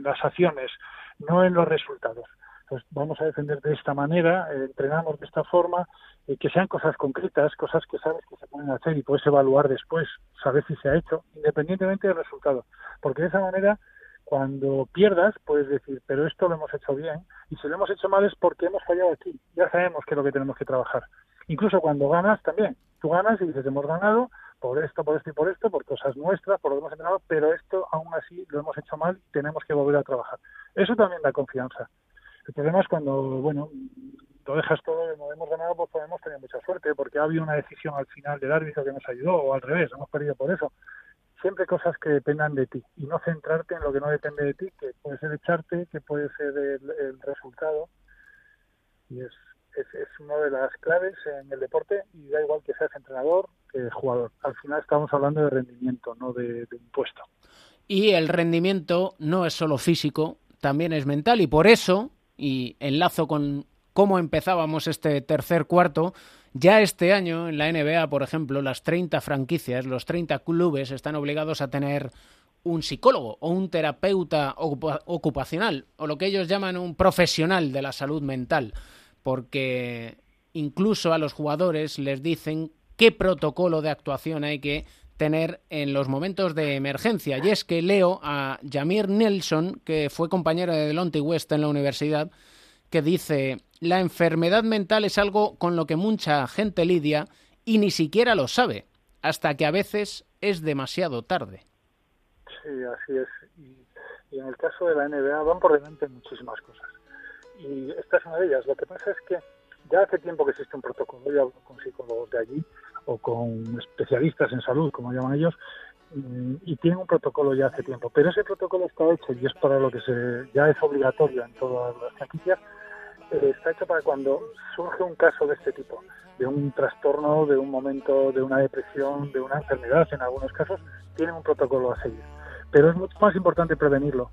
las acciones, no en los resultados. Pues vamos a defender de esta manera, eh, entrenamos de esta forma, eh, que sean cosas concretas, cosas que sabes que se pueden hacer y puedes evaluar después, saber si se ha hecho, independientemente del resultado. Porque de esa manera, cuando pierdas, puedes decir, pero esto lo hemos hecho bien, y si lo hemos hecho mal es porque hemos fallado aquí. Ya sabemos que es lo que tenemos que trabajar. Incluso cuando ganas también. Ganas y dices, hemos ganado por esto, por esto y por esto, por cosas nuestras, por lo que hemos entrenado, pero esto aún así lo hemos hecho mal y tenemos que volver a trabajar. Eso también da confianza. El problema es cuando, bueno, lo dejas todo no hemos ganado, pues podemos tener mucha suerte, porque ha habido una decisión al final del árbitro que nos ayudó, o al revés, hemos perdido por eso. Siempre cosas que dependan de ti y no centrarte en lo que no depende de ti, que puede ser echarte, que puede ser el resultado. Y es, es, una de las claves en el deporte y da igual que seas entrenador que jugador. Al final estamos hablando de rendimiento, no de, de un puesto. Y el rendimiento no es solo físico, también es mental y por eso, y enlazo con cómo empezábamos este tercer cuarto, ya este año en la NBA, por ejemplo, las 30 franquicias, los 30 clubes están obligados a tener un psicólogo o un terapeuta ocupa- ocupacional o lo que ellos llaman un profesional de la salud mental, porque incluso a los jugadores les dicen qué protocolo de actuación hay que tener en los momentos de emergencia. Y es que leo a Jamir Nelson, que fue compañero de Delonte West en la universidad, que dice, la enfermedad mental es algo con lo que mucha gente lidia y ni siquiera lo sabe, hasta que a veces es demasiado tarde. Sí, así es. Y, y en el caso de la NBA van por delante muchísimas cosas. Y esta es una de ellas. Lo que pasa es que ya hace tiempo que existe un protocolo, yo hablo con psicólogos de allí o con especialistas en salud, como llaman ellos, mm, y tienen un protocolo ya hace tiempo. Pero ese protocolo está hecho y es para lo que se ya es obligatorio en todas las franquicias. eh, está hecho para cuando surge un caso de este tipo, de un trastorno, de un momento, de una depresión, de una enfermedad, en algunos casos, tienen un protocolo a seguir. Pero es mucho más importante prevenirlo.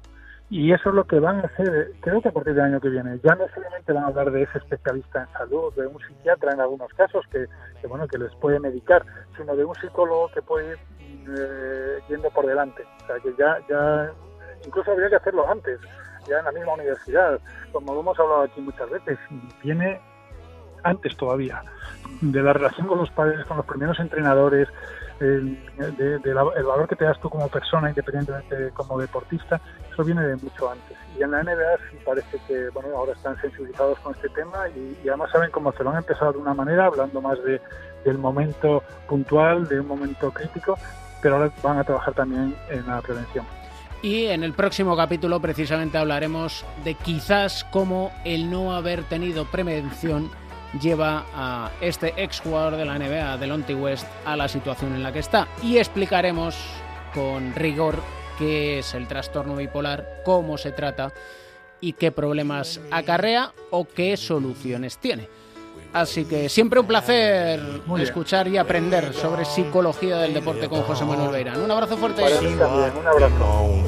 Y eso es lo que van a hacer, creo que a partir del año que viene. Ya no solamente van a hablar de ese especialista en salud, de un psiquiatra en algunos casos que, que, bueno que les puede medicar, sino de un psicólogo que puede ir eh, yendo por delante. O sea que ya, ya incluso habría que hacerlo antes, ya en la misma universidad, como hemos hablado aquí muchas veces, viene antes todavía, de la relación con los padres, con los primeros entrenadores, el, de, la, el valor que te das tú como persona, independientemente como deportista, eso viene de mucho antes. Y en la NBA sí parece que bueno ahora están sensibilizados con este tema y, además saben cómo se lo han empezado de una manera, hablando más de, del momento puntual, de un momento crítico, pero ahora van a trabajar también en la prevención. Y en el próximo capítulo precisamente hablaremos de quizás cómo el no haber tenido prevención lleva a este exjugador de la NBA, Delonte West, a la situación en la que está. Y explicaremos con rigor qué es el trastorno bipolar, cómo se trata y qué problemas acarrea o qué soluciones tiene. Así que siempre un placer escuchar y aprender sobre psicología del deporte con José Manuel Beirán. Un abrazo fuerte. Para mí también, un abrazo.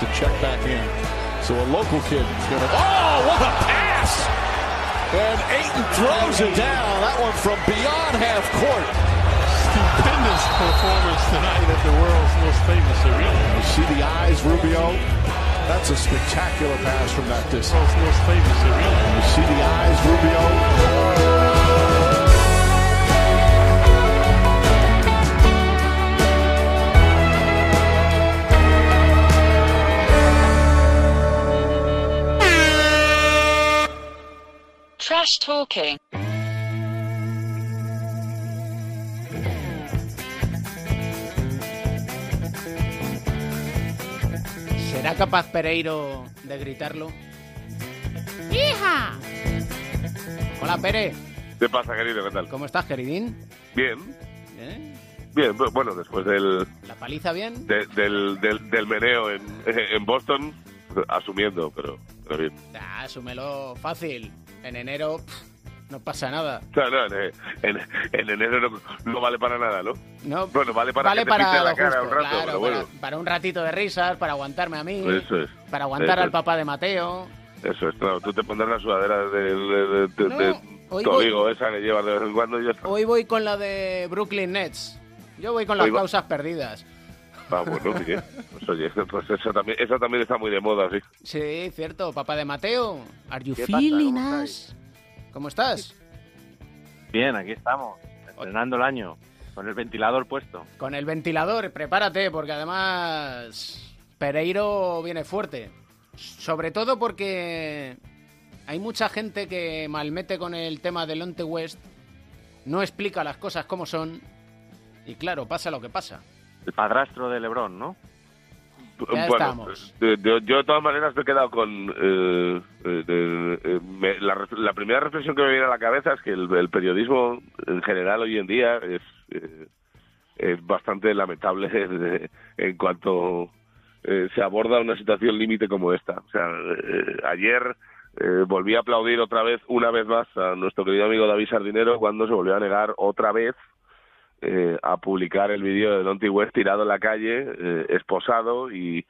To check back in. So a local kid is going to. Oh, what a pass! And Aiton throws it down. That one from beyond half court. Stupendous performance tonight at the world's most famous arena. You see the eyes, Rubio. That's a spectacular pass from that distance. World's most famous arena. You see the eyes, Rubio. Trash talking. ¿Será capaz Pereiro de gritarlo? ¡Hija! Hola, Pere. ¿Qué pasa, querido? ¿Qué tal? ¿Cómo estás, queridín? Bien, ¿Eh? bien. bu- Bueno, después del, ¿La paliza bien? de- del, del, del meneo en, en Boston, asumiendo, pero, pero bien. Ah, asúmelo fácil. En enero pff, no pasa nada. No, no, en, en, en enero no, no vale para nada, ¿no? No, Bueno, vale para vale que te para pinte la lo cara justo, un rato, claro, pero bueno. para, para un ratito de risas, para aguantarme a mí, Eso es. para aguantar Eso al papá de Mateo. Eso es, claro. Tú te pondrás la sudadera de, de, de, de- No, de hoy voy- esa que llevas de vez en cuando y ya está. Hoy voy con la de Brooklyn Nets. Yo voy con las Hoy va- causas perdidas. Ah, bueno, bien. Pues oye, pues eso también, eso también está muy de moda, sí. Sí, cierto, papá de Mateo. Are you ¿Qué pasa? feeling. ¿Cómo estás? Bien, aquí estamos, estrenando el año, con el ventilador puesto. Con el ventilador, prepárate, porque además Pereiro viene fuerte. Sobre todo porque hay mucha gente que malmete con el tema del Onte West, no explica las cosas como son, y claro, pasa lo que pasa. El padrastro de Lebrón, ¿no? Ya bueno, yo de todas maneras me he quedado con... eh, eh, eh, me- la, la primera reflexión que me viene a la cabeza es que el, el periodismo en general hoy en día es, eh, es bastante lamentable de- en cuanto eh, se aborda una situación límite como esta. O sea, eh, ayer volví a aplaudir otra vez, una vez más, a nuestro querido amigo David Sardinero cuando se volvió a negar otra vez eh, a publicar el vídeo de Monty West tirado en la calle, eh, esposado y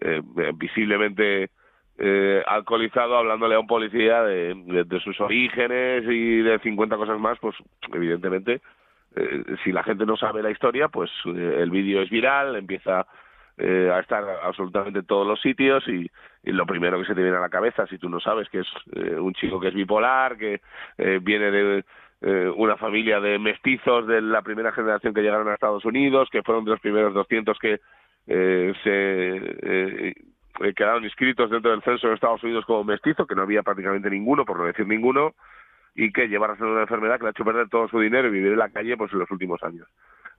eh, visiblemente eh, alcoholizado, hablándole a un policía de, sus orígenes y de 50 cosas más, pues evidentemente, eh, si la gente no sabe la historia, pues eh, el vídeo es viral, empieza eh, a estar absolutamente en todos los sitios y, y lo primero que se te viene a la cabeza, si tú no sabes que es eh, un chico que es bipolar, que eh, viene de eh, una familia de mestizos de la primera generación que llegaron a Estados Unidos, que fueron de los primeros 200 que eh, se eh, quedaron inscritos dentro del censo de Estados Unidos como mestizo, que no había prácticamente ninguno, por no decir ninguno, y que lleva a una enfermedad que le ha hecho perder todo su dinero y vivir en la calle pues en los últimos años.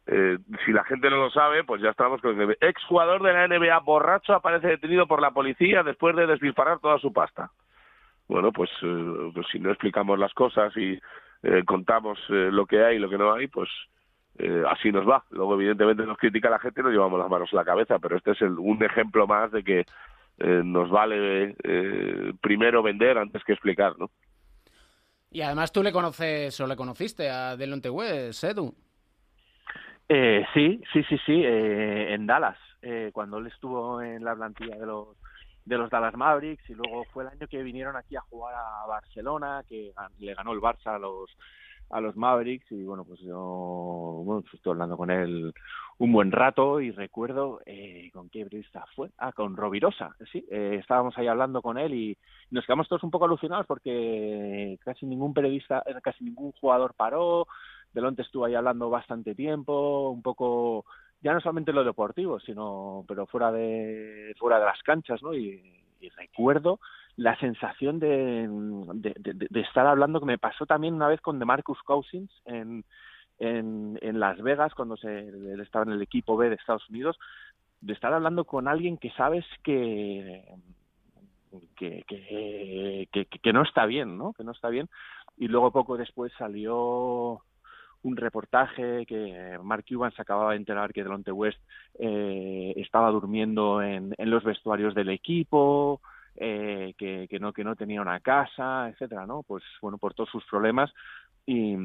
Eh, si la gente no lo sabe, pues ya estamos con el exjugador de la NBA borracho aparece detenido por la policía después de despilfarrar toda su pasta. Bueno, pues, eh, pues si no explicamos las cosas y eh, contamos eh, lo que hay y lo que no hay, pues eh, así nos va. Luego, evidentemente, nos critica la gente y nos llevamos las manos a la cabeza, pero este es el- un ejemplo más de que eh, nos vale eh, primero vender antes que explicar, ¿no? Y además tú le conoces o le conociste a Delonte West, Edu. Eh, sí, sí, sí, sí, eh, en Dallas, eh, cuando él estuvo en la plantilla de los de los Dallas Mavericks y luego fue el año que vinieron aquí a jugar a Barcelona, que le ganó el Barça a los a los Mavericks y bueno, pues yo bueno, pues estoy hablando con él un buen rato y recuerdo eh, con qué periodista fue, ah, con Rovirosa, sí, eh, estábamos ahí hablando con él y nos quedamos todos un poco alucinados porque casi ningún periodista, casi ningún jugador paró, Delonte estuvo ahí hablando bastante tiempo, un poco ya no solamente lo deportivo, sino pero fuera de fuera de las canchas, ¿no? Y, recuerdo la sensación de, de, estar hablando que me pasó también una vez con DeMarcus Cousins en, en, en Las Vegas cuando se, él estaba en el equipo B de Estados Unidos, de estar hablando con alguien que sabes que, que, que no está bien, ¿no? Que no está bien. Y luego poco después salió un reportaje que Mark Cuban se acababa de enterar que Delonte West eh, estaba durmiendo en, en los vestuarios del equipo, eh, que, no que no tenía una casa, etcétera, ¿no? Pues bueno, por todos sus problemas y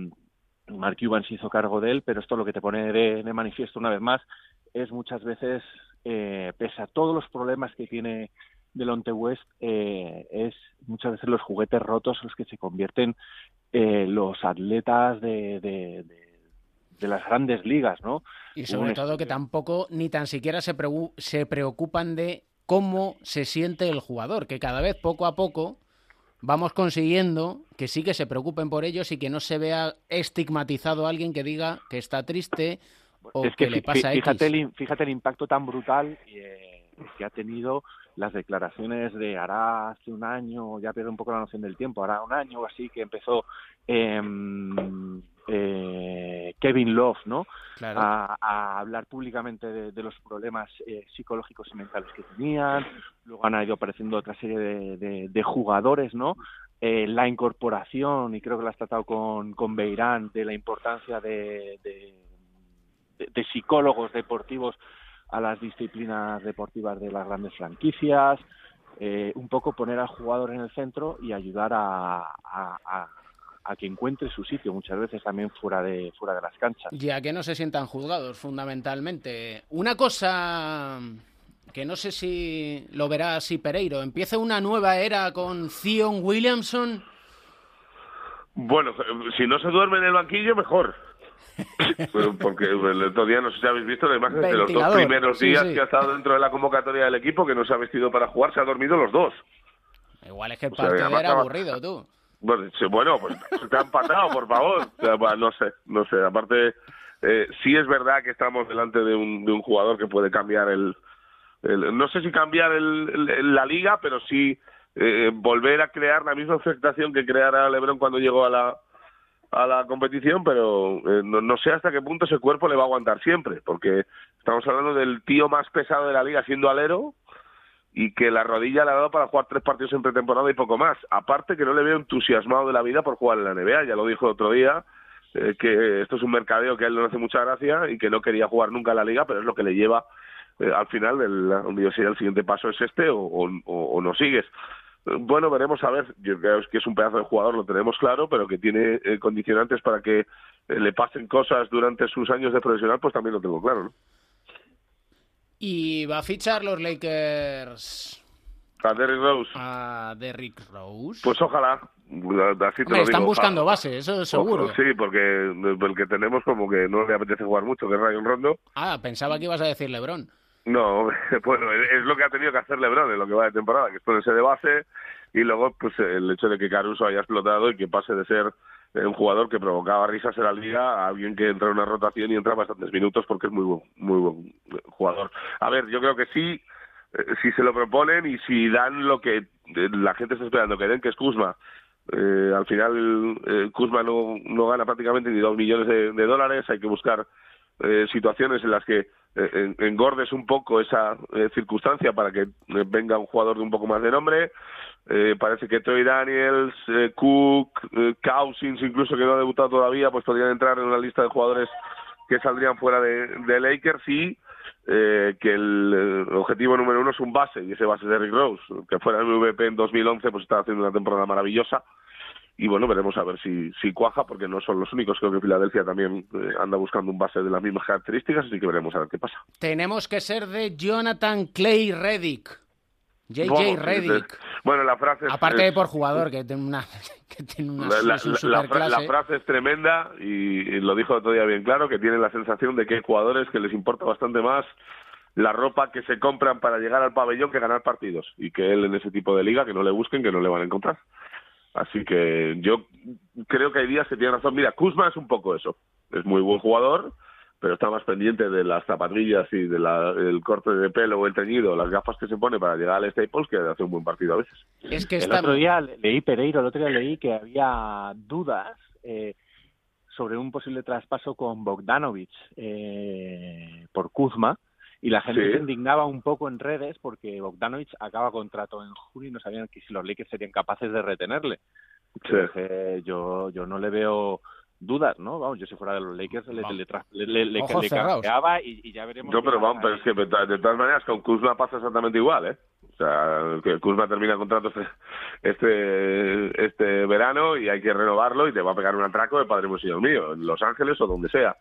Mark Cuban se hizo cargo de él, pero esto lo que te pone de, de manifiesto una vez más es muchas veces, eh, pese a todos los problemas que tiene Delonte West, eh, es muchas veces los juguetes rotos los que se convierten eh, los atletas de, de, de, de las grandes ligas, ¿no? Y sobre Un todo que tampoco ni tan siquiera se, preu- se preocupan de cómo se siente el jugador, que cada vez poco a poco vamos consiguiendo que sí que se preocupen por ellos y que no se vea estigmatizado alguien que diga que está triste o es que, que le pasa fíjate, X. el, fíjate el impacto tan brutal eh, que ha tenido las declaraciones de hará hace un año, ya pierdo un poco la noción del tiempo, hará un año o así que empezó em, eh, Kevin Love, ¿no? Claro. A, a hablar públicamente de, de los problemas eh, psicológicos y mentales que tenían. Luego han ido apareciendo otra serie de, de- de jugadores, ¿no? Eh, la incorporación, y creo que lo has tratado con, con Beirán, de la importancia de- de psicólogos deportivos a las disciplinas deportivas de las grandes franquicias, eh, un poco poner al jugador en el centro y ayudar a, a- a- a que encuentre su sitio, muchas veces también fuera de, fuera de las canchas. Ya que no se sientan juzgados, fundamentalmente. Una cosa que no sé si lo verá así Pereiro. Empieza una nueva era con Zion Williamson. Bueno, si no se duerme en el banquillo, mejor. Porque el otro día, no sé si habéis visto la imagen de los dos primeros sí, días sí. que ha estado dentro de la convocatoria del equipo, que no se ha vestido para jugar, se ha dormido los dos. Igual es que el O sea, partido era aburrido, tú. Bueno, sí, pues se te han empatado, por favor. O sea, no sé, no sé. Aparte, eh, sí es verdad que estamos delante de un, de un jugador que puede cambiar el, el- no sé si cambiar el- el- la liga, pero sí eh, volver a crear la misma expectación que creara LeBron cuando llegó a la a la competición, pero eh, no, no sé hasta qué punto ese cuerpo le va a aguantar siempre, porque estamos hablando del tío más pesado de la liga siendo alero y que la rodilla le ha dado para jugar tres partidos en pretemporada y poco más. Aparte que no le veo entusiasmado de la vida por jugar en la NBA, ya lo dijo otro día, eh, que esto es un mercadeo que a él no hace mucha gracia y que no quería jugar nunca en la liga, pero es lo que le lleva eh, al final, yo sé, el siguiente paso es este o, o- o no sigues. Bueno, veremos a ver. Yo creo que es un pedazo de jugador, lo tenemos claro, pero que tiene eh, condicionantes para que eh, le pasen cosas durante sus años de profesional, pues también lo tengo claro. ¿no? Y va a fichar los Lakers A Derrick Rose, a Derrick Rose. pues ojalá. Así te Hombre, lo están digo, buscando ojalá. base, eso seguro. Ojo, Sí, porque el que tenemos como que no le apetece jugar mucho, que es Ryan Rondo. Ah, pensaba que ibas a decir LeBron. No, bueno, es lo que ha tenido que hacer LeBron en lo que va de temporada, que es ponerse de base y luego pues el hecho de que Caruso haya explotado y que pase de ser eh, un jugador que provocaba risas en la liga a alguien que entra en una rotación y entra bastantes minutos porque es muy buen, muy buen jugador. A ver, yo creo que sí, eh, si se lo proponen y si dan lo que eh, la gente está esperando que den, que es Kuzma. Eh, al final eh, Kuzma no, no gana prácticamente ni dos millones de, de dólares, hay que buscar eh, situaciones en las que engordes un poco esa eh, circunstancia para que eh, venga un jugador de un poco más de nombre. Eh, parece que Troy Daniels, eh, Cook, eh, Cousins, incluso que no ha debutado todavía, pues podrían entrar en una lista de jugadores que saldrían fuera de, Lakers y eh, que el eh, objetivo número uno es un base y ese base es Derrick Rose, que fuera el MVP en 2011, pues está haciendo una temporada maravillosa y bueno, veremos a ver si, si cuaja, porque no son los únicos. Creo que Filadelfia también eh, anda buscando un base de las mismas características, así que veremos a ver qué pasa. Tenemos que ser de Jonathan Clay Reddick. JJ Reddick. Bueno, la frase es, Aparte de por jugador, que tiene una, que tiene una la, la- es un la- la fra- la superclase. frase es tremenda y, y lo dijo todavía bien claro, que tienen la sensación de que hay jugadores que les importa bastante más la ropa que se compran para llegar al pabellón que ganar partidos y que él en ese tipo de liga que no le busquen, que no le van a encontrar. Así que yo creo que hay días que tiene razón. Mira, Kuzma es un poco eso. Es muy buen jugador, pero está más pendiente de las zapatillas y del corte de pelo o el teñido, las gafas que se pone para llegar al Staples, que de hacer un buen partido a veces. Es que el está... otro día le- leí Pereiro, el otro día leí que había dudas eh, sobre un posible traspaso con Bogdanovic eh, por Kuzma y la gente Sí. se indignaba un poco en redes porque Bogdanovic acaba contrato en junio y no sabían que si los Lakers serían capaces de retenerle. Eh, yo yo no le veo dudas, ¿no? Vamos, yo si fuera de los Lakers le, le, le, le, y, y ya veremos. No, pero vamos, pero es que de todas- de todas maneras con Kuzma pasa exactamente igual, ¿eh? O sea, que Kuzma termina el contrato este, este, este verano y hay que renovarlo y te va a pegar un atraco de padre señor mío, en Los Ángeles o donde sea.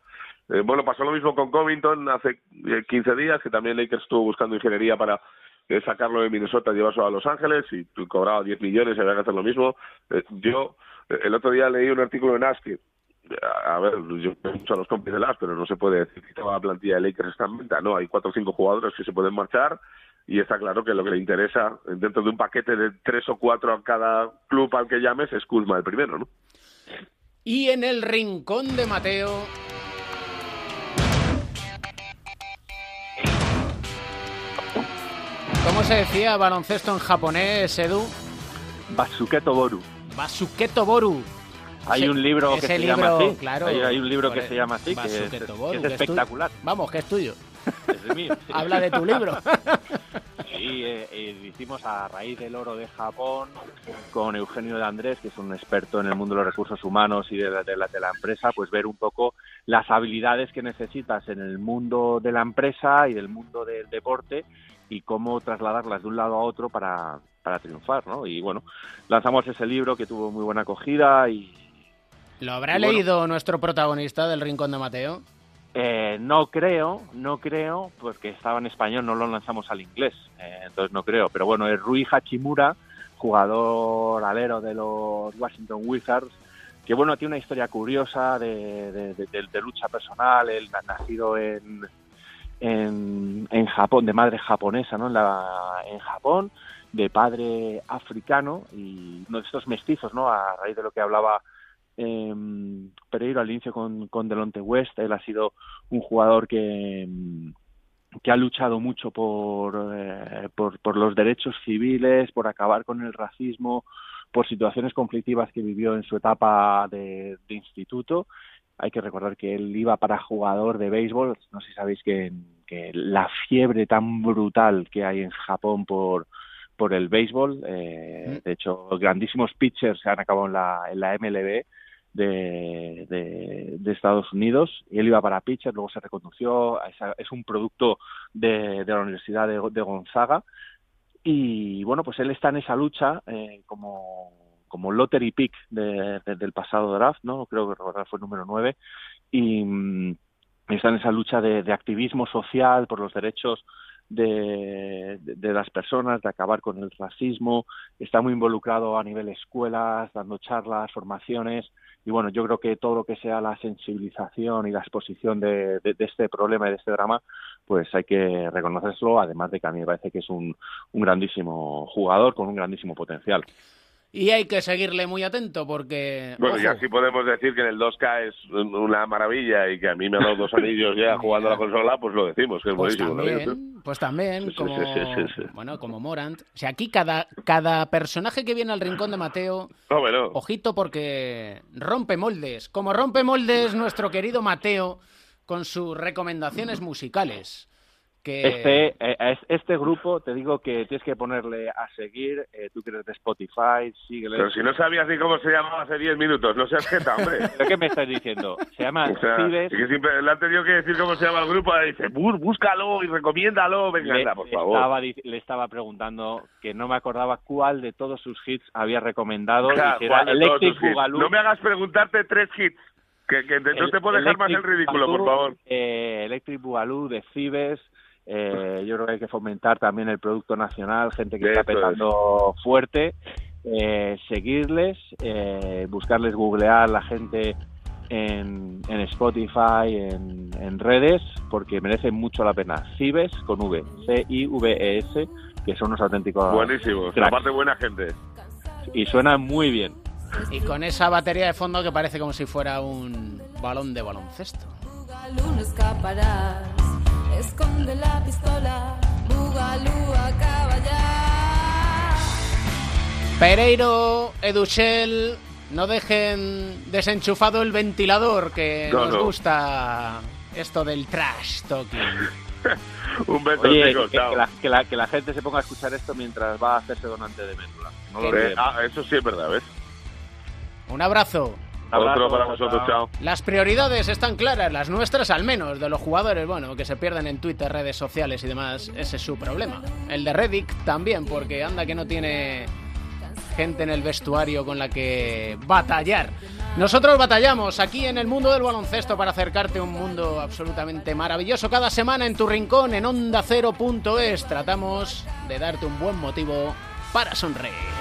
Eh, bueno, pasó lo mismo con Covington hace eh, 15 días, que también Lakers estuvo buscando ingeniería para eh, sacarlo de Minnesota y llevarlo a Los Ángeles y cobraba 10 millones y había que hacer lo mismo. Eh, yo eh, el otro día leí un artículo en ASCII a ver, yo mucho a los compis de las, pero no se puede decir que toda la plantilla de Lakers está en venta, no, hay cuatro o cinco jugadores que se pueden marchar y está claro que lo que le interesa dentro de un paquete de tres o cuatro a cada club al que llames es Kuzma el primero, ¿no? Y en el rincón de Mateo. ¿Cómo se decía baloncesto en japonés, Edu? Basuketo Boru. Basuketo Boru. Hay un libro que se libro, llama así. claro. hay, hay un libro que se llama así, que es, que espectacular. Vamos, que es tuyo. Es mío. sí. Habla de tu libro. Sí, eh, eh, hicimos a raíz del oro de Japón con Eugenio de Andrés, que es un experto en el mundo de los recursos humanos y de la, de la, de la empresa, pues ver un poco las habilidades que necesitas en el mundo de la empresa y del mundo del deporte y cómo trasladarlas de un lado a otro para, para triunfar, ¿no? Y bueno, lanzamos ese libro que tuvo muy buena acogida y ¿Lo habrá Y bueno. leído nuestro protagonista del rincón de Mateo? Eh, no creo, no creo, porque estaba en español, no lo lanzamos al inglés, eh, entonces no creo. Pero bueno, es Rui Hachimura, jugador alero de los Washington Wizards, que bueno, tiene una historia curiosa de, de- de- de- de lucha personal, él na- nacido en, en, Japón, de madre japonesa, ¿no? En, la, en Japón, de padre africano y uno de estos mestizos, ¿no? A raíz de lo que hablaba eh, Pereiro al inicio con, con Delonte West, él ha sido un jugador que, mm, que ha luchado mucho por, eh, por, por los derechos civiles, por acabar con el racismo, por situaciones conflictivas que vivió en su etapa de, de instituto. Hay que recordar que él iba para jugador de béisbol. No sé si sabéis que, que la fiebre tan brutal que hay en Japón por, por el béisbol. eh, de hecho, grandísimos pitchers se han acabado en la, en la MLB de, de, de Estados Unidos y él iba para pitcher, luego se recondució, es, es un producto de, de la Universidad de, de Gonzaga y bueno, pues él está en esa lucha eh, como, como lottery pick de- de- del pasado draft, ¿no? Creo que recordar fue el número 9 y mm, está en esa lucha de, activismo social por los derechos de, de- las personas, de acabar con el racismo, está muy involucrado a nivel escuelas, dando charlas, formaciones, y bueno, yo creo que todo lo que sea la sensibilización y la exposición de este problema y de este drama, pues hay que reconocerlo, además de que a mí me parece que es un, un grandísimo jugador con un grandísimo potencial. Y hay que seguirle muy atento porque... Bueno, y ojo, así podemos decir que en el 2K es un- una maravilla y que a mí me ha dado dos anillos ya jugando a la consola, pues lo decimos, que es Pues buenísimo. ¿no? también, pues también, como, sí, sí. bueno, como Morant. O sea, aquí cada, cada personaje que viene al rincón de Mateo, No, bueno. ojito porque rompe moldes. Como rompe moldes nuestro querido Mateo con sus recomendaciones musicales. Que... Este, eh, es- este grupo, te digo que tienes que ponerle a seguir, eh, tú que eres de Spotify, síguele. Pero si no sabías ni cómo se llamaba hace 10 minutos, no seas jeta, hombre. ¿Pero qué me estás diciendo? Se llama O sea, Cibes. es que siempre le han tenido que decir cómo se llama el grupo, y dice, "Bú- búscalo y recomiéndalo, venga, le, anda, por favor. estaba, le estaba preguntando que no me acordaba cuál de todos sus hits había recomendado O sea, y que era ¿cuál de todos Electric tus hits? Boogaloo. No me hagas preguntarte tres hits, que, que te- no te puedo dejar más el ridículo, por favor. eh, Electric Boogaloo de Cibes. Eh, yo creo que hay que fomentar también el producto nacional, gente que está Eso es. petando fuerte, eh, seguirles, eh, buscarles googlear la gente en, en Spotify, en, en redes, porque merecen mucho la pena. Cibes con V, C-I-V-E-S, que son unos auténticos Buenísimos, aparte buena gente. Y suenan muy bien. Y con esa batería de fondo que parece como si fuera un balón de baloncesto. Esconde la pistola. Bugalú, acaba ya. Pereiro, Educhel, no dejen desenchufado el ventilador, que No, nos no. gusta esto del trash talking. Un beso, Oye, chicos, que, la, que, la, que la gente se ponga a escuchar esto mientras va a hacerse donante de médula. No lo olviden. ah, eso sí es verdad, ¿ves? Un abrazo. Otro para vosotros, chao. Las prioridades están claras, las nuestras al menos, de los jugadores, bueno, que se pierden en Twitter, redes sociales y demás, ese es su problema. El de Reddick también, porque anda que no tiene gente en el vestuario con la que batallar. Nosotros batallamos aquí en el mundo del baloncesto para acercarte a un mundo absolutamente maravilloso cada semana en tu rincón en onda ondacero.es. Tratamos de darte un buen motivo para sonreír.